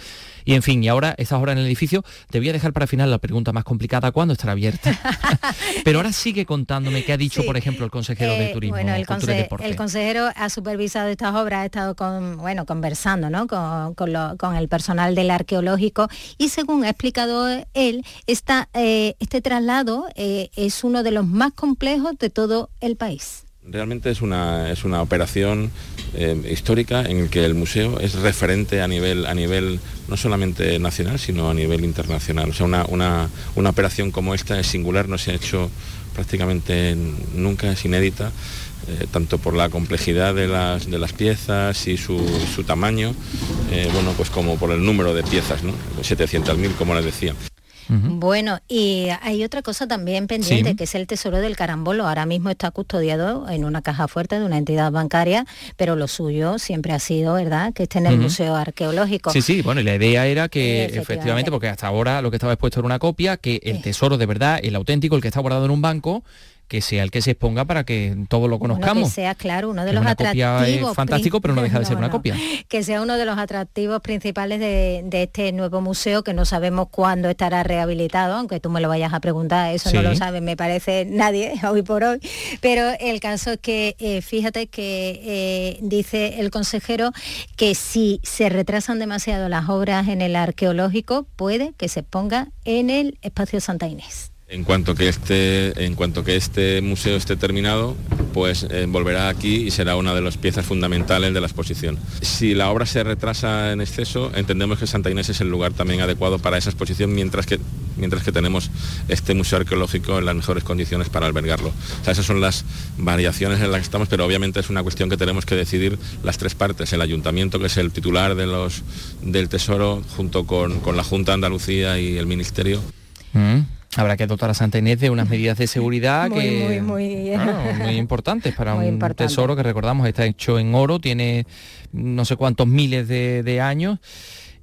[SPEAKER 3] y en fin, y ahora estas horas en el edificio te voy a dejar para final la pregunta más complicada, ¿cuándo estará abierta? Pero ahora sigue contándome qué ha dicho, por ejemplo, el consejero de
[SPEAKER 17] Eh,
[SPEAKER 3] Turismo,
[SPEAKER 17] bueno, el, conse-
[SPEAKER 3] Deporte.
[SPEAKER 17] el consejero ha supervisado estas obras, ha estado con, bueno, conversando ¿no? con, con lo- con el personal del arqueológico y según ha explicado él, esta, eh, este traslado eh, es uno de los más complejos de todo el país.
[SPEAKER 5] Realmente es una, es una operación eh, histórica en el que el museo es referente a nivel, a nivel no solamente nacional, sino a nivel internacional. O sea, una, una- una operación como esta es singular, no se ha hecho prácticamente nunca, es inédita, eh, tanto por la complejidad de las, de las piezas y su, su tamaño, eh, bueno, pues como por el número de piezas, ¿no? 700.000, como les decía.
[SPEAKER 17] Bueno, y hay otra cosa también pendiente,
[SPEAKER 5] Sí.
[SPEAKER 17] que es el tesoro del carambolo. Ahora mismo está custodiado en una caja fuerte de una entidad bancaria, pero lo suyo siempre ha sido, ¿verdad?, que esté en el. Museo Arqueológico.
[SPEAKER 3] Sí, sí, bueno, y la idea era que
[SPEAKER 17] Efectivamente.
[SPEAKER 3] efectivamente, porque hasta ahora lo que estaba expuesto era una copia, que el tesoro de verdad, el auténtico, el que está guardado en un banco, que sea el que se exponga para que todos lo
[SPEAKER 17] Bueno,
[SPEAKER 3] conozcamos.
[SPEAKER 17] que sea, claro, uno de los
[SPEAKER 3] una copia
[SPEAKER 17] atractivos.
[SPEAKER 3] es fantástico, pero no deja de ser
[SPEAKER 17] No,
[SPEAKER 3] una
[SPEAKER 17] no.
[SPEAKER 3] copia.
[SPEAKER 17] Que sea uno de los atractivos principales de, de este nuevo museo, que no sabemos cuándo estará rehabilitado, aunque tú me lo vayas a preguntar, eso no lo sabe, me parece nadie hoy por hoy. Pero el caso es que, eh, fíjate que eh, dice el consejero que si se retrasan demasiado las obras en el arqueológico, puede que se ponga en el espacio Santa Inés.
[SPEAKER 5] En cuanto que este, en cuanto que este museo esté terminado, pues eh, volverá aquí y será una de las piezas fundamentales de la exposición. Si la obra se retrasa en exceso, entendemos que Santa Inés es el lugar también adecuado para esa exposición, mientras que, mientras que tenemos este museo arqueológico en las mejores condiciones para albergarlo. Esas son las variaciones en las que estamos, pero obviamente es una cuestión que tenemos que decidir las tres partes, el ayuntamiento, que es el titular del Tesoro, junto con, con la Junta de Andalucía y el Ministerio.
[SPEAKER 3] Mm. Habrá que dotar a Santa Inés de unas medidas de seguridad
[SPEAKER 17] Muy,
[SPEAKER 3] que
[SPEAKER 17] muy, muy-
[SPEAKER 3] claro, muy importantes para
[SPEAKER 17] Muy
[SPEAKER 3] un
[SPEAKER 17] importante.
[SPEAKER 3] tesoro que recordamos está hecho en oro, tiene no sé cuántos miles de, de años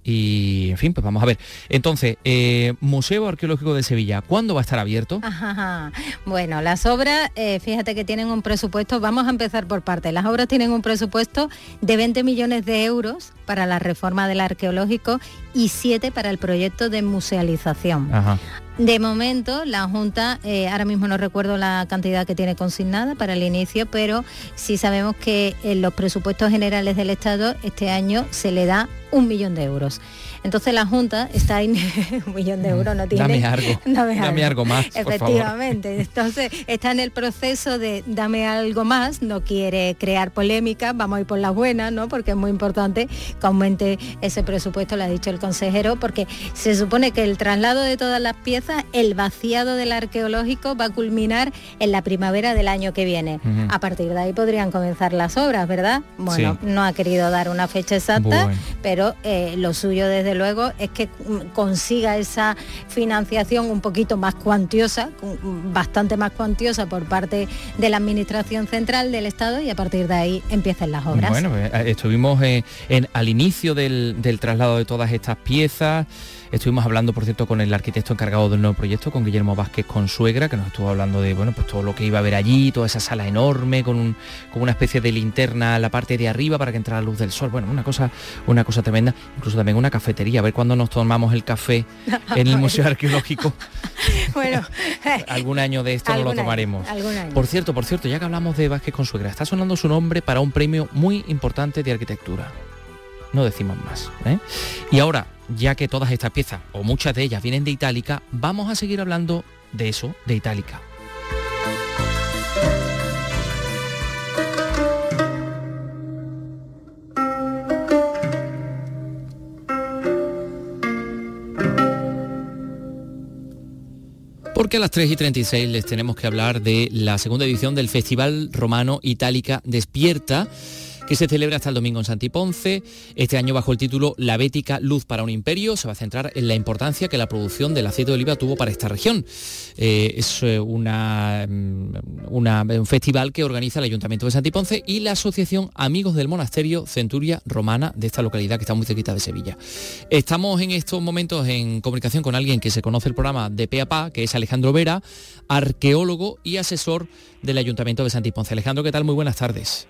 [SPEAKER 3] Y, en fin, pues vamos a ver. Entonces, eh, Museo Arqueológico de Sevilla, ¿cuándo va a estar abierto?
[SPEAKER 17] Ajá. Bueno, las obras, eh, fíjate que tienen un presupuesto, vamos a empezar por parte. Las obras tienen un presupuesto de 20 millones de euros para la reforma del arqueológico y 7 para el proyecto de musealización.
[SPEAKER 3] Ajá.
[SPEAKER 17] De momento, la Junta, eh, ahora mismo no recuerdo la cantidad que tiene consignada para el inicio, pero sí sabemos que en los presupuestos generales del Estado este año se le da un millón de euros. Entonces la Junta está en un millón de euros, no tiene.
[SPEAKER 3] Dame algo.
[SPEAKER 17] Dame
[SPEAKER 3] Dame algo más, por favor.
[SPEAKER 17] Efectivamente. Entonces está en el proceso de dame algo más, no quiere crear polémica, vamos a ir por las buenas, ¿no? Porque es muy importante que aumente ese presupuesto, lo ha dicho el consejero, porque se supone que el traslado de todas las piezas, el vaciado del arqueológico va a culminar en la primavera del año que viene. A partir de ahí podrían comenzar las obras, ¿verdad? Bueno,
[SPEAKER 19] Sí.
[SPEAKER 17] no ha querido dar una fecha exacta,
[SPEAKER 19] Bueno.
[SPEAKER 17] pero eh, lo suyo desde luego es que mm, consiga esa financiación un poquito más cuantiosa, mm, bastante más cuantiosa por parte de la Administración Central del Estado y a partir de ahí empiecen las obras.
[SPEAKER 3] Bueno, pues, eh, estuvimos en- al inicio del, del traslado de todas estas piezas. Estuvimos hablando, por cierto, con el arquitecto encargado del nuevo proyecto, con Guillermo Vázquez Consuegra, que nos estuvo hablando de bueno, pues todo lo que iba a haber allí, toda esa sala enorme, con, un- con una especie de linterna a la parte de arriba para que entrara la luz del sol. Bueno, una cosa, una cosa tremenda. Incluso también una cafetería, a ver cuándo nos tomamos el café en el Museo Arqueológico.
[SPEAKER 17] bueno,
[SPEAKER 3] Algún año de esto no lo
[SPEAKER 17] año,
[SPEAKER 3] tomaremos.
[SPEAKER 17] año.
[SPEAKER 3] Por cierto, por cierto, ya que hablamos de Vázquez Consuegra, está sonando su nombre para un premio muy importante de arquitectura. No decimos más. ¿eh? Y ahora, ya que todas estas piezas, o muchas de ellas, vienen de Itálica, vamos a seguir hablando de eso, de Itálica. Porque a las 3 y 36 les tenemos que hablar de la segunda edición del Festival Romano Itálica Despierta que se celebra hasta el domingo en Santiponce. Este año bajo el título La Bética Luz para un Imperio se va a centrar en la importancia que la producción del aceite de oliva tuvo para esta región. Eh, es eh, mm, un festival que organiza el Ayuntamiento de Santiponce y la Asociación Amigos del Monasterio Centuria Romana de esta localidad que está muy cerquita de Sevilla. Estamos en estos momentos en comunicación con alguien que se conoce el programa de pe a pa, que es Alejandro Vera, arqueólogo y asesor del Ayuntamiento de Santiponce. Alejandro, ¿qué tal? Muy buenas tardes.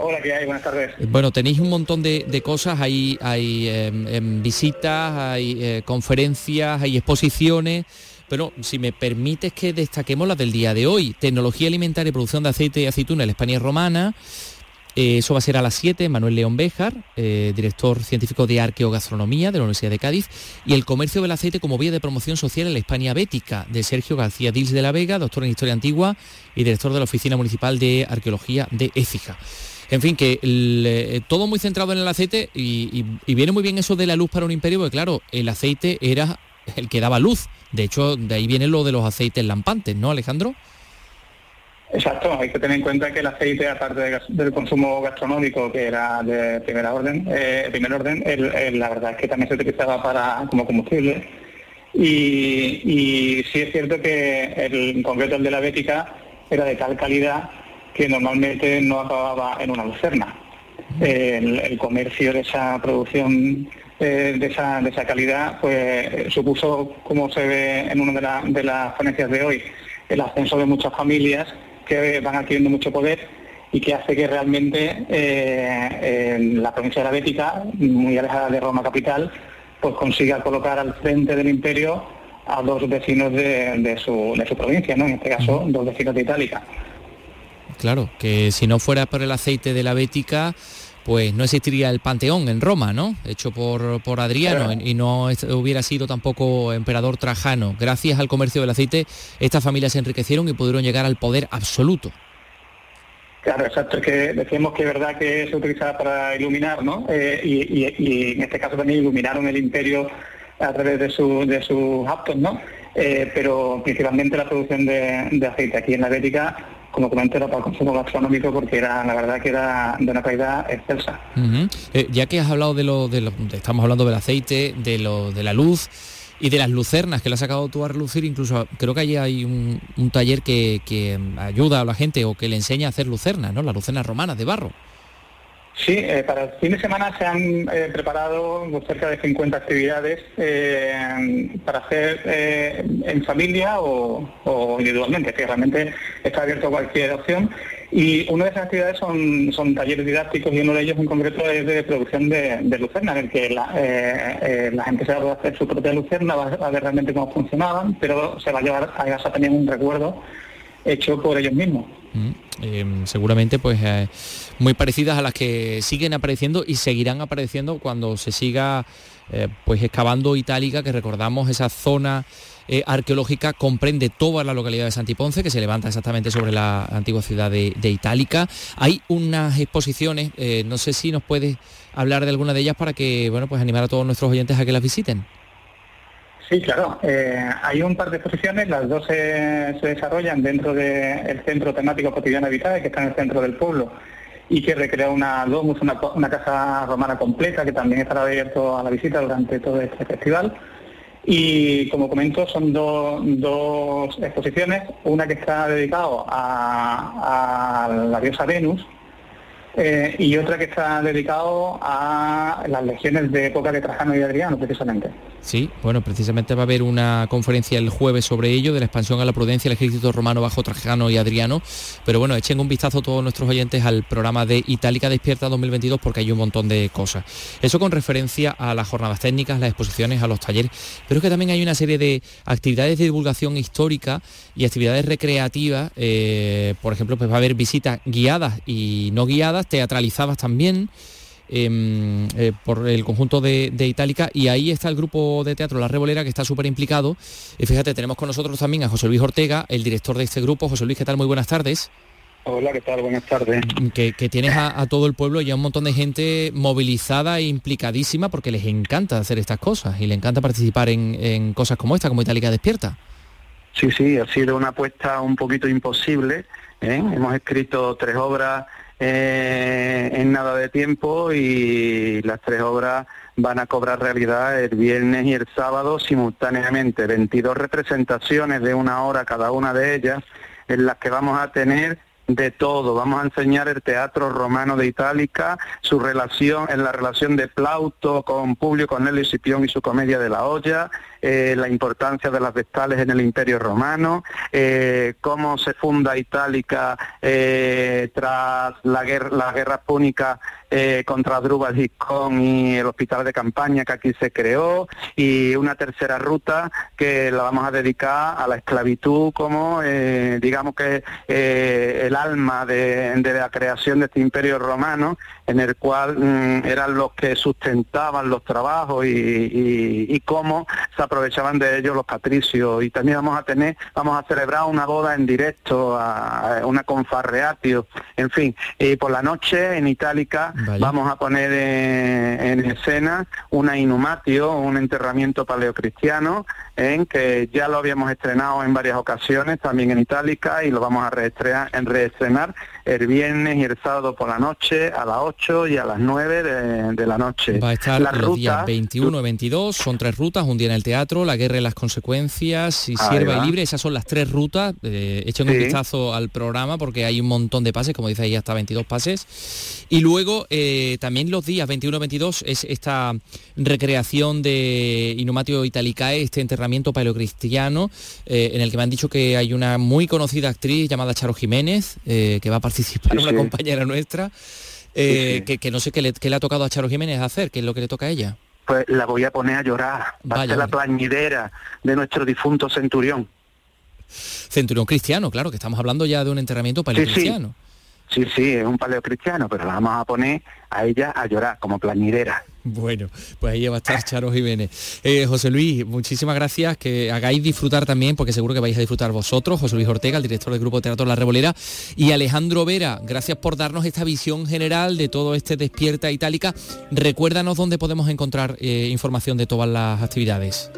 [SPEAKER 20] Hola, ¿qué hay? Buenas tardes.
[SPEAKER 3] Bueno, tenéis un montón de, de cosas, hay, hay em, em, visitas, hay eh, conferencias, hay exposiciones, pero si me permites que destaquemos las del día de hoy. Tecnología alimentaria y producción de aceite y aceituna en la España romana. Eh, eso va a ser a las 7, Manuel León Béjar, eh, director científico de arqueogastronomía de la Universidad de Cádiz, y el comercio del aceite como vía de promoción social en la España bética, de Sergio García Dils de la Vega, doctor en Historia Antigua y director de la Oficina Municipal de Arqueología de Écija. En fin, que todo muy centrado en el aceite y, viene muy bien eso de la luz para un imperio, porque claro, el aceite era el que daba luz. De hecho, de ahí viene lo de los aceites lampantes, ¿no, Alejandro?
[SPEAKER 20] Exacto, hay que tener en cuenta que el aceite, aparte del consumo gastronómico, que era de primera orden, eh, primer orden, la verdad es que también se utilizaba para como combustible. Y, y sí es cierto que el, en concreto el de la bética era de tal calidad que normalmente no acababa en una lucerna. El, el comercio de esa producción eh, de, esa, de esa calidad pues supuso, como se ve en una de, la- de las ponencias de hoy, el ascenso de muchas familias que van adquiriendo mucho poder y que hace que realmente eh, en la provincia de la Bética, muy alejada de Roma capital, pues consiga colocar al frente del imperio a dos vecinos de, de su, de su provincia, ¿no? en este caso dos vecinos de Itálica.
[SPEAKER 3] Claro, que si no fuera por el aceite de la Bética, pues no existiría el Panteón en Roma, ¿no? Hecho por, por Adriano
[SPEAKER 20] Claro.
[SPEAKER 3] y no hubiera sido tampoco emperador Trajano. Gracias al comercio del aceite, estas familias se enriquecieron y pudieron llegar al poder absoluto.
[SPEAKER 20] Claro, exacto, es que decíamos que es verdad que se utilizaba para iluminar, ¿no? Eh, y, y- y en este caso también iluminaron el imperio a través de, su- de sus actos, ¿no? Eh, pero principalmente la producción de, de aceite aquí en la Bética, como comenté, era para consumo gastronómico porque era, la verdad que era de una calidad excelsa.
[SPEAKER 3] Eh, ya que has hablado de lo, de lo- estamos hablando del aceite, de lo de la luz y de las lucernas que le has sacado tú a relucir, incluso creo que allí hay un, un taller que, que ayuda a la gente o que le enseña a hacer lucernas, ¿no? Las lucernas romanas de barro.
[SPEAKER 20] Sí, eh, para el fin de semana se han eh, preparado cerca de 50 actividades eh, para hacer en familia o, o individualmente, que realmente está abierto a cualquier opción. Y una de esas actividades son, talleres didácticos y uno de ellos en concreto es de producción de, lucerna, en el que la, la gente se va a hacer su propia lucerna, va a ver realmente cómo funcionaban, pero se va a llevar a casa también un recuerdo hecho por ellos mismos.
[SPEAKER 3] Mm, eh, seguramente pues eh, muy parecidas a las que siguen apareciendo y seguirán apareciendo cuando se siga eh, pues excavando Itálica, que recordamos esa zona arqueológica comprende toda la localidad de Santiponce, que se levanta exactamente sobre la antigua ciudad de, de Itálica. Hay unas exposiciones, no sé si nos puedes hablar de alguna de ellas para que, bueno, pues animar a todos nuestros oyentes a que las visiten.
[SPEAKER 20] Sí, claro. Eh, hay un par de exposiciones, las dos se, desarrollan dentro del Centro Temático Cotidiano Vital, que está en el centro del pueblo, y que recrea una domus, una, una casa romana completa, que también estará abierto a la visita durante todo este festival. Y como comento, son do- dos exposiciones, una que está dedicada a, a la diosa Venus, eh, y otra que está dedicado a las legiones de época de Trajano y Adriano, precisamente.
[SPEAKER 3] Sí, bueno, precisamente va a haber una conferencia el jueves sobre ello, de la expansión a la prudencia del ejército romano bajo Trajano y Adriano. Pero bueno, echen un vistazo todos nuestros oyentes al programa de Itálica Despierta 2022 porque hay un montón de cosas. Eso con referencia a las jornadas técnicas, las exposiciones, a los talleres. Pero es que también hay una serie de actividades de divulgación histórica y actividades recreativas. eh, por ejemplo, pues va a haber visitas guiadas y no guiadas, teatralizadas también em, eh, por el conjunto de, de Itálica y ahí está el grupo de teatro La Revolera que está súper implicado. Y fíjate, tenemos con nosotros también a José Luis Ortega, el director de este grupo. José Luis, ¿qué tal? Muy buenas tardes.
[SPEAKER 19] Hola, ¿qué tal? Buenas tardes.
[SPEAKER 3] Que, que tienes a, a todo el pueblo y a un montón de gente movilizada e implicadísima porque les encanta hacer estas cosas y les encanta participar en, en cosas como esta, como Itálica Despierta.
[SPEAKER 19] Sí, sí, ha sido una apuesta un poquito imposible. ¿eh? Hemos escrito tres obras eh, en nada de tiempo y las tres obras van a cobrar realidad el viernes y el sábado simultáneamente. 22 representaciones de una hora cada una de ellas en las que vamos a tener de todo. Vamos a enseñar el teatro romano de Itálica, su relación, en la relación de Plauto con Publio Cornelio Escipión y su comedia de la olla, eh, la importancia de las vestales en el Imperio Romano, eh, cómo se funda Itálica eh, tras la guerra, las guerras púnicas eh, contra Drubal Giscón y el hospital de campaña que aquí se creó y una tercera ruta que la vamos a dedicar a la esclavitud como eh, digamos que el alma de, de la creación de este imperio romano en el cual mm, eran los que sustentaban los trabajos y, y- y cómo se aprovechaban de ellos los patricios. Y también vamos a tener vamos a celebrar una boda en directo a, a una confarreatio. En fin y por la noche en Itálica vamos a poner eh, en escena una inhumatio un enterramiento paleocristiano en que ya lo habíamos estrenado en varias ocasiones también en Itálica y lo vamos a reestrenar, en reestrenar el viernes y el sábado por la noche a las 8 y a las 9 de, de la noche.
[SPEAKER 3] Va a estar
[SPEAKER 19] Las
[SPEAKER 3] los días
[SPEAKER 19] rutas-
[SPEAKER 3] 21 y 22, son tres rutas, un día en el teatro, la guerra y las consecuencias, y sierva y libre, esas son las tres rutas. Eh, echen un vistazo al programa porque hay un montón de pases, como dice ahí, hasta 22 pases. Y luego eh, también los días 21 y 22 es esta recreación de Inumatio Italicae, este enterramiento paleocristiano, eh, en el que me han dicho que hay una muy conocida actriz llamada Charo Jiménez, eh, que va a participar,
[SPEAKER 19] Sí,
[SPEAKER 3] una
[SPEAKER 19] sí.
[SPEAKER 3] compañera nuestra. eh,
[SPEAKER 19] Sí.
[SPEAKER 3] Que, que no sé qué le, qué le ha tocado a Charo Jiménez hacer, qué es lo que le toca a ella.
[SPEAKER 19] Pues la voy a poner a llorar. Va a
[SPEAKER 3] Vaya,
[SPEAKER 19] ser la plañidera de nuestro difunto centurión.
[SPEAKER 3] Centurión cristiano, claro, que estamos hablando ya de un enterramiento paleocristiano.
[SPEAKER 19] Sí, sí, es un paleocristiano, pero la vamos a poner a ella a llorar como plañidera.
[SPEAKER 3] Bueno, pues ahí va a estar Charo Jiménez. Eh, José Luis, muchísimas gracias, que hagáis disfrutar también, porque seguro que vais a disfrutar vosotros, José Luis Ortega, el director del Grupo Teatro La Revolera, y Alejandro Vera, gracias por darnos esta visión general de todo este Despierta Itálica. Recuérdanos dónde podemos encontrar eh, información de todas las actividades.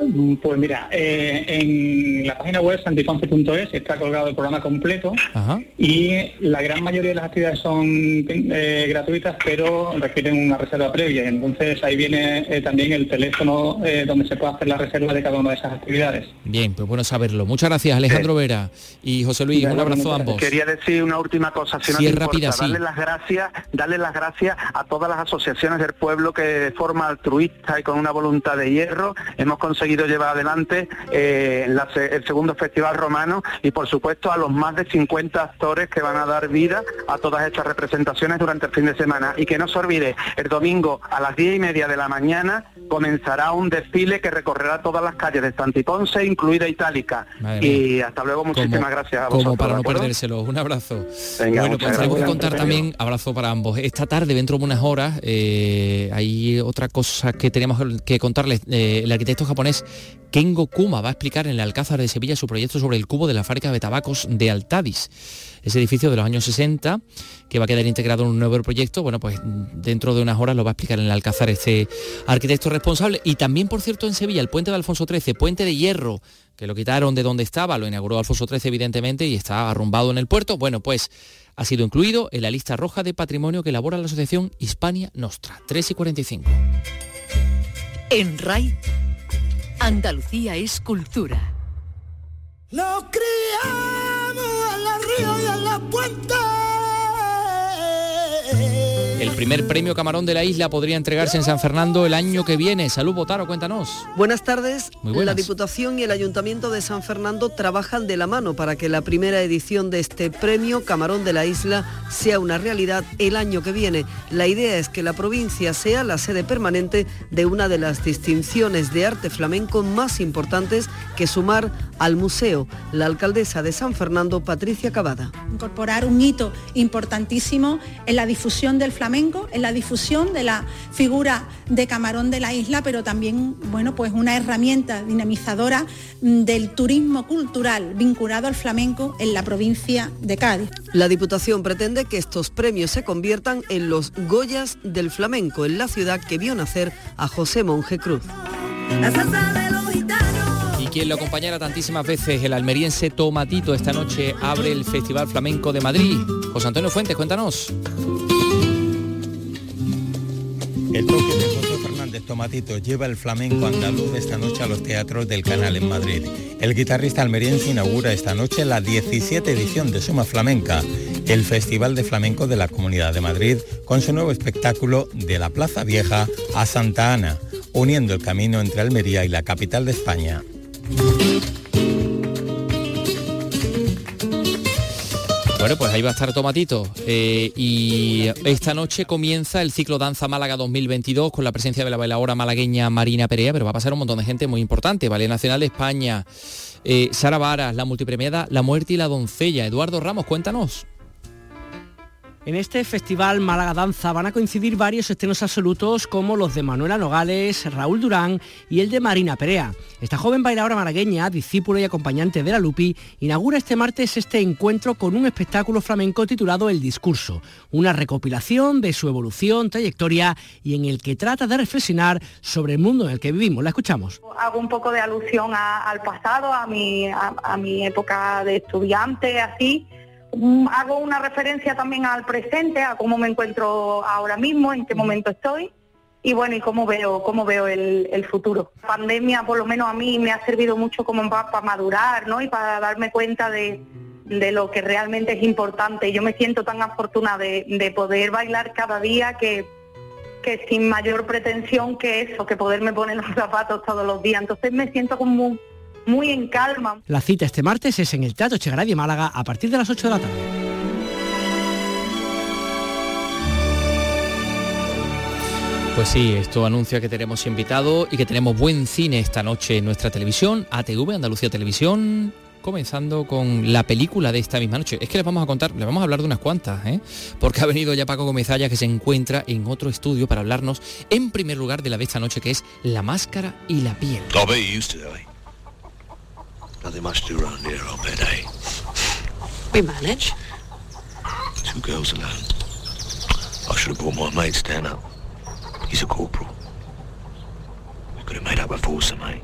[SPEAKER 20] Mm, Pues mira, eh, en la página web santiponce.es está colgado el programa completo y la gran mayoría de las actividades son eh, gratuitas, pero requieren una reserva previa. Y entonces ahí viene eh, también el teléfono eh, donde se puede hacer la reserva de cada una de esas actividades.
[SPEAKER 3] Bien, pues bueno saberlo. Muchas gracias Alejandro Vera y José Luis. Un abrazo a ambos.
[SPEAKER 19] Quería decir una última cosa, si no
[SPEAKER 3] es
[SPEAKER 19] importa,
[SPEAKER 3] rápida, sí.
[SPEAKER 19] darle las gracias, darle las gracias a todas las asociaciones del pueblo que de forma altruista y con una voluntad de hierro hemos conseguido llevar adelante eh, la el segundo festival romano y por supuesto a los más de 50 actores que van a dar vida a todas estas representaciones durante el fin de semana. Y que no se olvide, el domingo a las 10 y media de la mañana comenzará un desfile que recorrerá todas las calles de Santiponce, incluida Itálica.
[SPEAKER 3] Madre
[SPEAKER 19] Y hasta luego, muchísimas
[SPEAKER 3] Como-
[SPEAKER 19] gracias a vosotros.
[SPEAKER 3] Como para
[SPEAKER 19] ¿de
[SPEAKER 3] no perdérselo. Un abrazo.
[SPEAKER 19] Venga,
[SPEAKER 3] bueno, pues tenemos que
[SPEAKER 19] gracias.
[SPEAKER 3] contar también, abrazo para ambos. Esta tarde, dentro de unas horas, eh, hay otra cosa que tenemos que contarles. Eh, el arquitecto japonés Kengo Kuma va a explicar en el Alcázar de Sevilla su proyecto sobre el cubo de la fábrica de tabacos de Altadis. Ese edificio de los años 60, que va a quedar integrado en un nuevo proyecto, bueno, pues dentro de unas horas lo va a explicar en el Alcázar este arquitecto responsable. Y también, por cierto, en Sevilla, el puente de Alfonso XIII, puente de hierro, que lo quitaron de donde estaba, lo inauguró Alfonso XIII evidentemente y está arrumbado en el puerto. Bueno, pues ha sido incluido en la lista roja de patrimonio que elabora la asociación Hispania Nostra. 3 y 45.
[SPEAKER 2] En RAI, Andalucía es cultura.
[SPEAKER 8] Nos criamos en la río y en la puente.
[SPEAKER 3] El primer premio Camarón de la isla podría entregarse en San Fernando el año que viene. Salud, Botaro, cuéntanos.
[SPEAKER 21] Buenas tardes.
[SPEAKER 3] Muy buenas.
[SPEAKER 21] La Diputación y el Ayuntamiento de San Fernando trabajan de la mano para que la primera edición de este premio Camarón de la Isla sea una realidad el año que viene. La idea es que la provincia sea la sede permanente de una de las distinciones de arte flamenco más importantes que sumar al museo. La alcaldesa de San Fernando, Patricia Cavada.
[SPEAKER 22] incorporar un hito importantísimo en la difusión del flamenco, en la difusión de la figura de Camarón de la isla, pero también, bueno, pues una herramienta dinamizadora mm, del turismo cultural vinculado al flamenco en la provincia de Cádiz.
[SPEAKER 21] La Diputación pretende que estos premios se conviertan en los Goyas del flamenco en la ciudad que vio nacer a José Monje Cruz.
[SPEAKER 3] Y quien lo acompañara tantísimas veces, el almeriense Tomatito, esta noche abre el Festival Flamenco de Madrid. José Antonio Fuentes, cuéntanos.
[SPEAKER 23] El toque de José Fernández Tomatito lleva el flamenco andaluz esta noche a los teatros del canal en Madrid. El guitarrista almeriense inaugura esta noche la 17 edición de Suma Flamenca, el Festival de Flamenco de la Comunidad de Madrid, con su nuevo espectáculo de la Plaza Vieja a Santa Ana, uniendo el camino entre Almería y la capital de España.
[SPEAKER 3] Bueno, pues ahí va a estar Tomatito. Eh, y esta noche comienza el ciclo Danza Málaga 2022 con la presencia de la bailadora malagueña Marina Perea, pero va a pasar un montón de gente muy importante. Ballet Nacional de España, eh, Sara Varas, la multipremiada La Muerte y la Doncella. Eduardo Ramos, cuéntanos.
[SPEAKER 24] En este festival Málaga Danza van a coincidir varios estrenos absolutos como los de Manuela Nogales, Raúl Durán y el de Marina Perea. Esta joven bailadora malagueña, discípula y acompañante de la Lupi, inaugura este martes este encuentro con un espectáculo flamenco titulado El Discurso, una recopilación de su evolución, trayectoria y en el que trata de reflexionar sobre el mundo en el que vivimos. La escuchamos.
[SPEAKER 25] hago un poco de alusión al pasado, a mi época de estudiante, así. Hago una referencia también al presente, a cómo me encuentro ahora mismo, en qué momento estoy y bueno, y cómo veo, cómo veo el, el futuro. La pandemia, por lo menos a mí, me ha servido mucho como para madurar, ¿no? Y para darme cuenta de, de lo que realmente es importante. Yo me siento tan afortunada de, de poder bailar cada día que que sin mayor pretensión que eso, que poderme poner los zapatos todos los días. Entonces me siento como muy en calma.
[SPEAKER 24] La cita este martes es en el Teatro Chegaray de Málaga a partir de las 8 de la tarde.
[SPEAKER 3] Pues sí, esto anuncia que tenemos invitado y que tenemos buen cine esta noche en nuestra televisión, ATV, Andalucía Televisión, comenzando con la película de esta misma noche. Es que les vamos a contar, les vamos a hablar de unas cuantas, ¿eh? porque ha venido ya Paco Gomezaya que se encuentra en otro estudio para hablarnos en primer lugar de la de esta noche que es La Máscara y la Piel.
[SPEAKER 26] Nothing much to do around here, I'll bet, eh?
[SPEAKER 27] We manage.
[SPEAKER 26] Two girls alone. I should have brought my mate Stan up. He's a corporal. We could have made up a foursome, eh?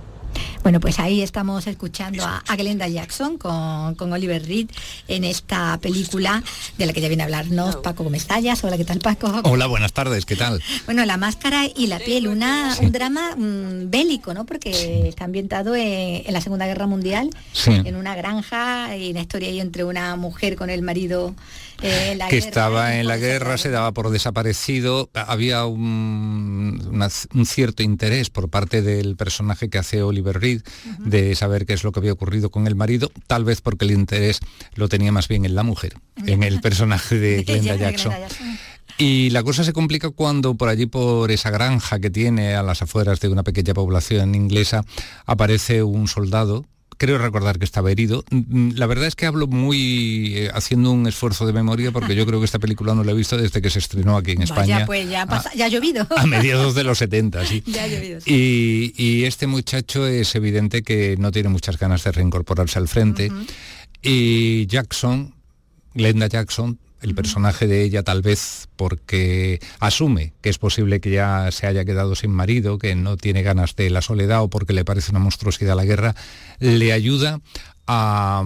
[SPEAKER 4] Bueno, pues ahí estamos escuchando a, a Glenda Jackson con, con Oliver Reed en esta película de la que ya viene a hablarnos Paco Gómez Tallas. Hola, ¿qué tal Paco?
[SPEAKER 28] Hola, buenas tardes, ¿qué tal?
[SPEAKER 4] Bueno, La máscara y la piel, una, un drama mm, bélico, ¿no? Porque está ambientado en, en la Segunda Guerra Mundial,
[SPEAKER 28] Sí.
[SPEAKER 4] en una granja y una historia ahí entre una mujer con el marido eh, la
[SPEAKER 28] que
[SPEAKER 4] guerra.
[SPEAKER 28] estaba en la guerra, se daba por desaparecido, había un, una- un cierto interés por parte del personaje que hace Oliver Reed de saber qué es lo que había ocurrido con el marido, tal vez porque el interés lo tenía más bien en la mujer, en el personaje de Glenda Jackson. Y la cosa se complica cuando por allí, por esa granja que tiene a las afueras de una pequeña población inglesa, aparece un soldado. Creo recordar que estaba herido. Mm, La verdad es que hablo muy eh, haciendo un esfuerzo de memoria porque yo creo que esta película no la he visto desde que se estrenó aquí en España.
[SPEAKER 4] Vaya, pues ya, pasa- ya ha llovido.
[SPEAKER 28] A mediados de los 70, sí.
[SPEAKER 4] ya ha llovido. sí.
[SPEAKER 28] Y, y este muchacho es evidente que no tiene muchas ganas de reincorporarse al frente. Y Jackson, Glenda Jackson, el personaje de ella tal vez porque asume que es posible que ya se haya quedado sin marido, que no tiene ganas de la soledad o porque le parece una monstruosidad la guerra, le ayuda a,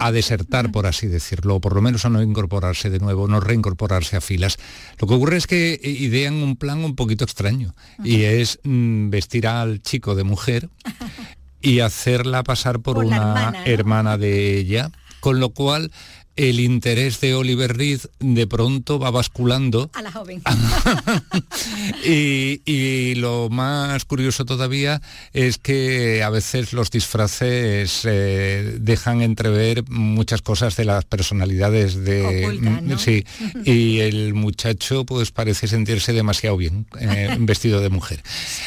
[SPEAKER 28] a desertar, por así decirlo, o por lo menos a no incorporarse de nuevo, no reincorporarse a filas. Lo que ocurre es que idean un plan un poquito extraño y es mm, vestir al chico de mujer y hacerla pasar por, una
[SPEAKER 4] hermana, ¿no?
[SPEAKER 28] hermana de ella, con lo cual el interés de Oliver Reed de pronto va basculando
[SPEAKER 4] A la joven.
[SPEAKER 28] y, y lo más curioso todavía es que a veces los disfraces eh, dejan entrever muchas cosas de las personalidades de
[SPEAKER 4] ¿no?
[SPEAKER 28] sí y el muchacho pues parece sentirse demasiado bien eh, vestido de mujer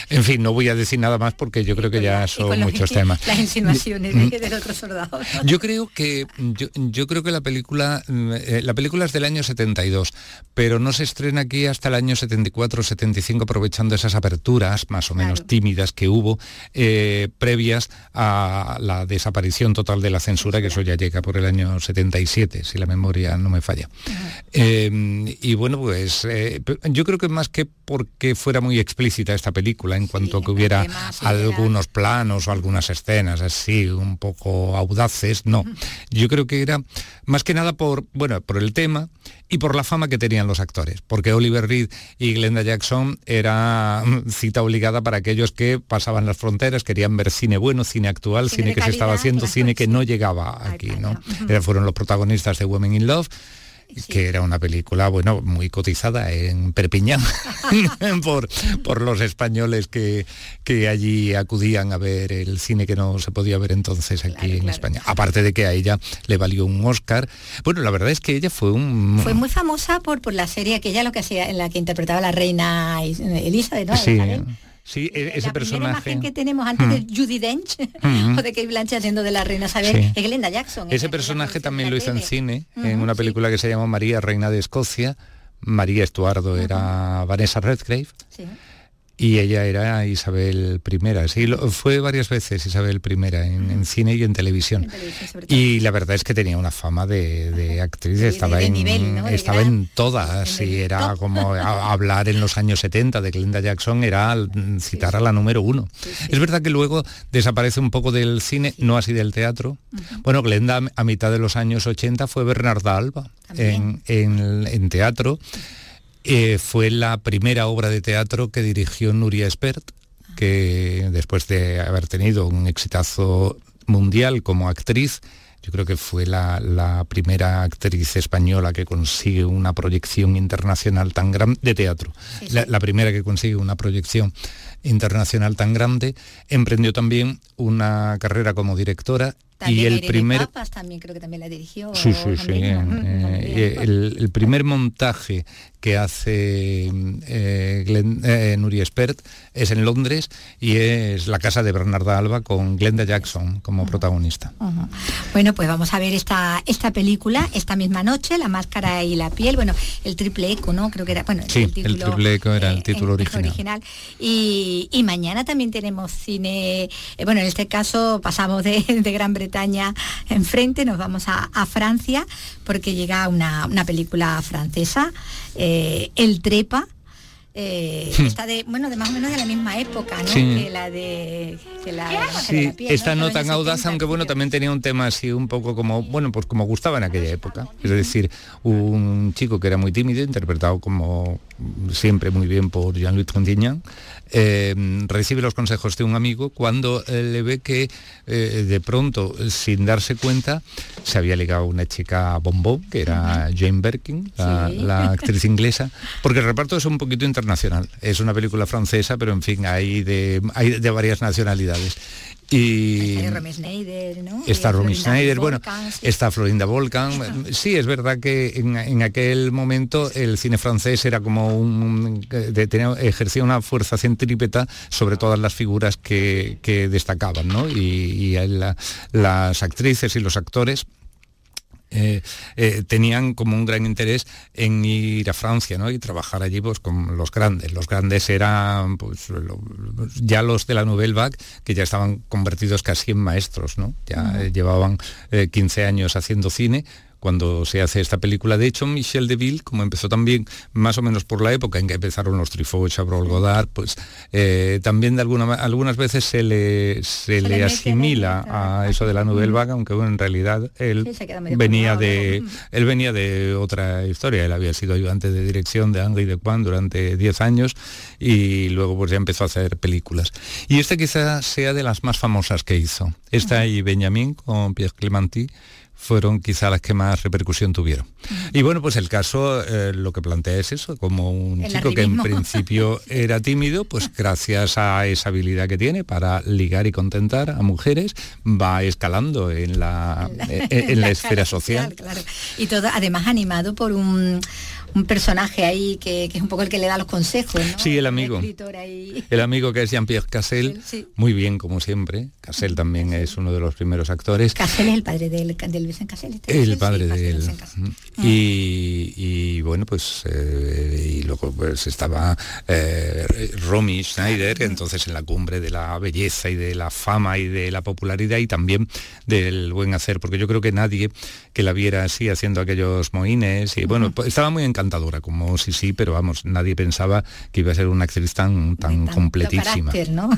[SPEAKER 28] en fin no voy a decir nada más porque yo creo que ya son
[SPEAKER 4] los-
[SPEAKER 28] muchos temas
[SPEAKER 4] Las insinuaciones
[SPEAKER 28] Mm.
[SPEAKER 4] de- del otro soldado.
[SPEAKER 28] yo creo que yo, yo creo que la película mm, eh, la película es del año 72, pero no se estrena aquí hasta el año 74 75 aprovechando esas aperturas más o menos tímidas que hubo eh, previas a la desaparición total de la censura, que eso ya llega por el año 77, si la memoria no me falla. Eh, y bueno, pues eh, yo creo que más que porque fuera muy explícita esta película en cuanto a que hubiera algunos planos o algunas escenas así un poco audaces, no. Yo creo que era más que nada por, bueno, por el tema y por la fama que tenían los actores, porque Oliver Reed y Glenda Jackson era mm, cita obligada para aquellos que pasaban las fronteras, querían ver cine bueno, cine actual, cine, que se estaba haciendo, cine que no llegaba aquí, ¿no? Era- fueron los protagonistas de Women in Love que era una película, bueno, muy cotizada en Perpiñán por, por los españoles que, que allí acudían a ver el cine que no se podía ver entonces aquí en España. Aparte de que a ella le valió un Oscar. Bueno, la verdad es que ella fue un...
[SPEAKER 4] Fue muy famosa por, por la serie que ella lo que hacía, en la que interpretaba la reina Elizabeth, ¿no?
[SPEAKER 28] Sí,
[SPEAKER 4] Isabel.
[SPEAKER 28] Sí, e- ese
[SPEAKER 4] la primera
[SPEAKER 28] personaje...
[SPEAKER 4] imagen que tenemos antes
[SPEAKER 28] Mm.
[SPEAKER 4] de Judy Dench
[SPEAKER 28] Mm.
[SPEAKER 4] o de Kate Blanchett haciendo de la reina Isabel
[SPEAKER 28] Sí.
[SPEAKER 4] es Glenda Jackson.
[SPEAKER 28] Ese personaje también lo hizo en cine, en una película que se llama María, Reina de Escocia. María Estuardo era Vanessa Redgrave.
[SPEAKER 4] Sí.
[SPEAKER 28] Y ella era Isabel I. Sí, lo- fue varias veces Isabel I en, en cine y en televisión. Y la verdad es que tenía una fama de, de actriz, estaba,
[SPEAKER 4] de
[SPEAKER 28] en,
[SPEAKER 4] nivel,
[SPEAKER 28] estaba en todas, y era como a- hablar en los años 70 de Glenda Jackson, era citar a la número uno. Es verdad que luego desaparece un poco del cine, no así del teatro. Bueno, Glenda a mitad de los años 80 fue Bernarda Alba en, en- en teatro. Eh, fue la primera obra de teatro que dirigió Nuria Espert, que después de haber tenido un exitazo mundial como actriz, yo creo que fue la, la primera actriz española que consigue una proyección internacional tan grande de teatro. La, la primera que consigue una proyección internacional tan grande. Emprendió también una carrera como directora
[SPEAKER 4] También
[SPEAKER 28] y el
[SPEAKER 4] Irene
[SPEAKER 28] primer
[SPEAKER 4] Papas también creo que también la dirigió.
[SPEAKER 28] Sí, sí, sí.
[SPEAKER 4] también, ¿no?
[SPEAKER 28] eh, eh, el, el primer montaje que hace eh, Glen- eh, Nuria Espert es en Londres y es la casa de Bernarda Alba con Glenda Jackson como protagonista.
[SPEAKER 4] Bueno, pues vamos a ver esta, esta película esta misma noche, La máscara y la piel, bueno, el triple eco, ¿no? Creo que era, bueno,
[SPEAKER 28] Sí, el
[SPEAKER 4] título,
[SPEAKER 28] triple eco era el
[SPEAKER 4] eh,
[SPEAKER 28] título
[SPEAKER 4] en-
[SPEAKER 28] original.
[SPEAKER 4] Y, y mañana también tenemos cine, eh, bueno, en este caso pasamos de, de Gran Bretaña enfrente, nos vamos a, a Francia, porque llega una, una película francesa, eh, El Trepa, eh,
[SPEAKER 28] Hmm.
[SPEAKER 4] está de, bueno, de más o menos de la misma época, ¿no?
[SPEAKER 28] Sí.
[SPEAKER 4] Que la de, que la, de
[SPEAKER 28] Sí,
[SPEAKER 4] la Piel,
[SPEAKER 28] esta
[SPEAKER 4] ¿no?
[SPEAKER 28] no tan audaz, aunque bueno, también tenía un tema así un poco como, bueno, pues como gustaba en aquella época. Es decir, un chico que era muy tímido, interpretado como siempre muy bien por Jean-Louis Trintignant, eh, recibe los consejos de un amigo cuando eh, le ve que eh, de pronto, sin darse cuenta, se había ligado a una chica bombón, que era Jane Birkin, la,
[SPEAKER 29] Sí.
[SPEAKER 28] la actriz inglesa, porque el reparto es un poquito internacional. Es una película francesa, pero en fin, hay de, hay de varias nacionalidades. Y
[SPEAKER 4] Está Romy Schneider, ¿no?
[SPEAKER 28] está
[SPEAKER 4] Eh,
[SPEAKER 28] Romy
[SPEAKER 4] Florinda
[SPEAKER 28] Schneider, bueno,
[SPEAKER 4] Volkan, sí.
[SPEAKER 28] está Florinda Volkan. Sí, es verdad que en, en aquel momento el cine francés era como un... de- tenía- ejercía una fuerza centrípeta sobre todas las figuras que, que destacaban, ¿no? Y, y la- las actrices y los actores eh, eh, tenían como un gran interés en ir a Francia ¿no? y trabajar allí pues, con los grandes. Los grandes eran pues, lo- ya los de la Nouvelle Vague, que ya estaban convertidos casi en maestros, ¿no? ya eh, llevaban eh, 15 años haciendo cine cuando se hace esta película. De hecho, Michel Deville, como empezó también más o menos por la época en que empezaron los Truffaut, Chabrol, Godard, pues eh, también de alguna algunas veces se le, se le asimila a eso de la Nouvelle Vague, aunque bueno, en realidad él
[SPEAKER 4] Sí,
[SPEAKER 28] venía de él venía de otra historia. Él había sido ayudante de dirección de Henri Dequan durante 10 años y luego pues ya empezó a hacer películas. Y esta quizás sea de las más famosas que hizo. Esta y Benjamin con Pierre Clementi fueron quizá las que más repercusión tuvieron. Y bueno, pues el caso eh, lo que plantea es eso, como un
[SPEAKER 4] El
[SPEAKER 28] chico que en principio era tímido, pues gracias a esa habilidad que tiene para ligar y contentar a mujeres, va escalando en la, en, en la esfera social.
[SPEAKER 4] Claro. Y todo además animado por un, un personaje ahí que, que es un poco el que le da los consejos, ¿no?
[SPEAKER 28] Sí, el amigo.
[SPEAKER 4] ahí.
[SPEAKER 28] El amigo que es Jean-Pierre Cassel,
[SPEAKER 4] Sí.
[SPEAKER 28] muy bien como siempre. Cassel también es uno de los primeros actores.
[SPEAKER 4] Cassel es el padre del, del Vincent Cassel. este
[SPEAKER 28] El padre
[SPEAKER 4] sí,
[SPEAKER 28] de él. Y, y, bueno, pues eh, y luego pues estaba eh, Romy Schneider, entonces en la cumbre de la belleza y de la fama y de la popularidad y también del buen hacer, porque yo creo que nadie que la viera así haciendo aquellos moines y bueno, pues, estaba muy encantadora como sí sí, pero vamos, nadie pensaba que iba a ser una actriz tan tan completísima.
[SPEAKER 4] carácter, ¿no?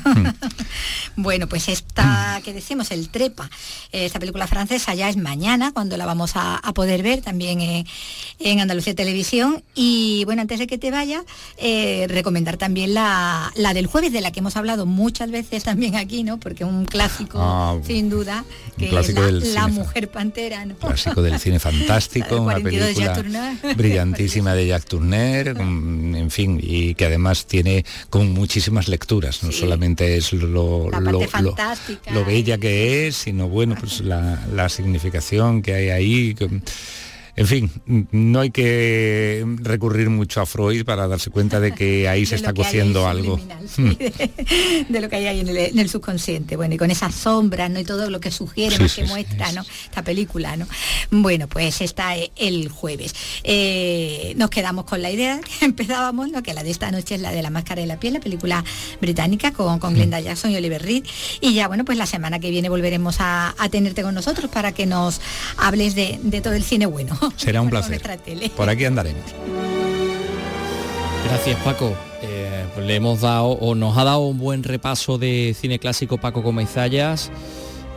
[SPEAKER 4] bueno, pues esta que decimos, el Trepa, esta película francesa ya es mañana, cuando la vamos a, a poder ver también eh, en Andalucía Televisión. Y bueno, antes de que te vaya, eh, recomendar también la, la del jueves, de la que hemos hablado muchas veces también aquí, ¿no? Porque un clásico,
[SPEAKER 28] Ah,
[SPEAKER 4] sin duda, que es la, mujer pantera, ¿no?
[SPEAKER 28] clásico del cine fantástico, una
[SPEAKER 4] 42 de Jacques
[SPEAKER 28] película
[SPEAKER 4] Tourneur.
[SPEAKER 28] De Jack Turner, mm, en fin, y que además tiene con muchísimas lecturas, no solamente es lo, lo, bella que es, sino bueno, pues la, la significación que hay ahí. que- en fin, no hay que recurrir mucho a Freud para darse cuenta de que ahí se
[SPEAKER 4] lo
[SPEAKER 28] está cociendo algo.
[SPEAKER 4] sí, de lo que hay ahí en el, en el subconsciente. Bueno, y con esas sombras, ¿no? Y todo lo que sugiere,
[SPEAKER 28] Sí, sí,
[SPEAKER 4] que
[SPEAKER 28] sí,
[SPEAKER 4] muestra, ¿no? Esta película, ¿no? Bueno, pues está eh, el jueves. Eh, nos quedamos con la idea que empezábamos, ¿no? Que la de esta noche es la de la máscara de la piel, la película británica con, con Glenda Jackson y Oliver Reed. Y ya, bueno, pues la semana que viene volveremos a, a tenerte con nosotros para que nos hables de, de todo el cine bueno.
[SPEAKER 28] Será un placer. Por aquí andaremos.
[SPEAKER 3] Gracias Paco. Eh, pues le hemos dado o nos ha dado un buen repaso de cine clásico Paco Comezallas.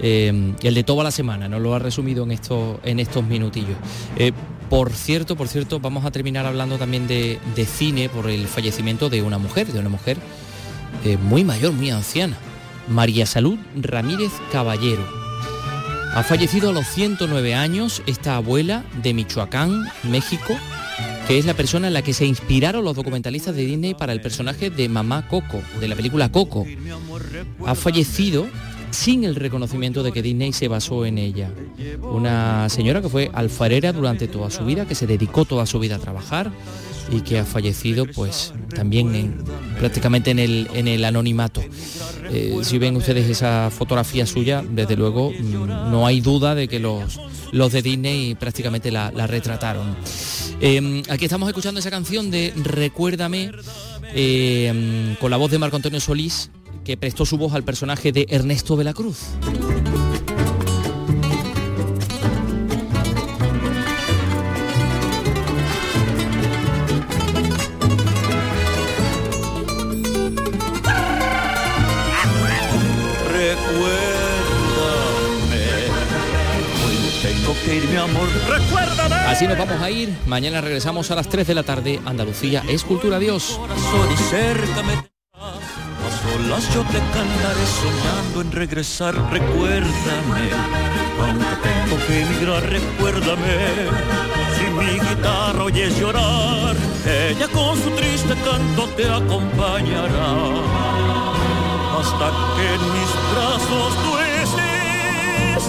[SPEAKER 3] Eh, el de toda la semana, nos lo ha resumido en estos, en estos minutillos. Eh, por cierto, por cierto, vamos a terminar hablando también de, de cine por el fallecimiento de una mujer, de una mujer eh, muy mayor, muy anciana, María Salud Ramírez Caballero. Ha fallecido a los 109 años esta abuela de Michoacán, México, que es la persona en la que se inspiraron los documentalistas de Disney para el personaje de Mamá Coco, de la película Coco. Ha fallecido sin el reconocimiento de que Disney se basó en ella. Una señora que fue alfarera durante toda su vida, que se dedicó toda su vida a trabajar y que ha fallecido pues también en- prácticamente en el, en el anonimato. Eh, si ven ustedes esa fotografía suya, desde luego mm, no hay duda de que los, los de Disney prácticamente la, retrataron. Eh, aquí estamos escuchando esa canción de Recuérdame eh, mm, con la voz de Marco Antonio Solís, que prestó su voz al personaje de Ernesto de la Cruz.
[SPEAKER 30] Mi amor. Recuérdame.
[SPEAKER 3] Así nos vamos a ir. Mañana regresamos a las 3 de la tarde. Andalucía es cultura.
[SPEAKER 30] Dios solas yo te cantaré soñando en regresar, recuérdame. Aunque tengo que emigrar, recuérdame. Si mi guitarra oyes llorar, ella con su triste canto te acompañará. Hasta que en mis brazos tú estés.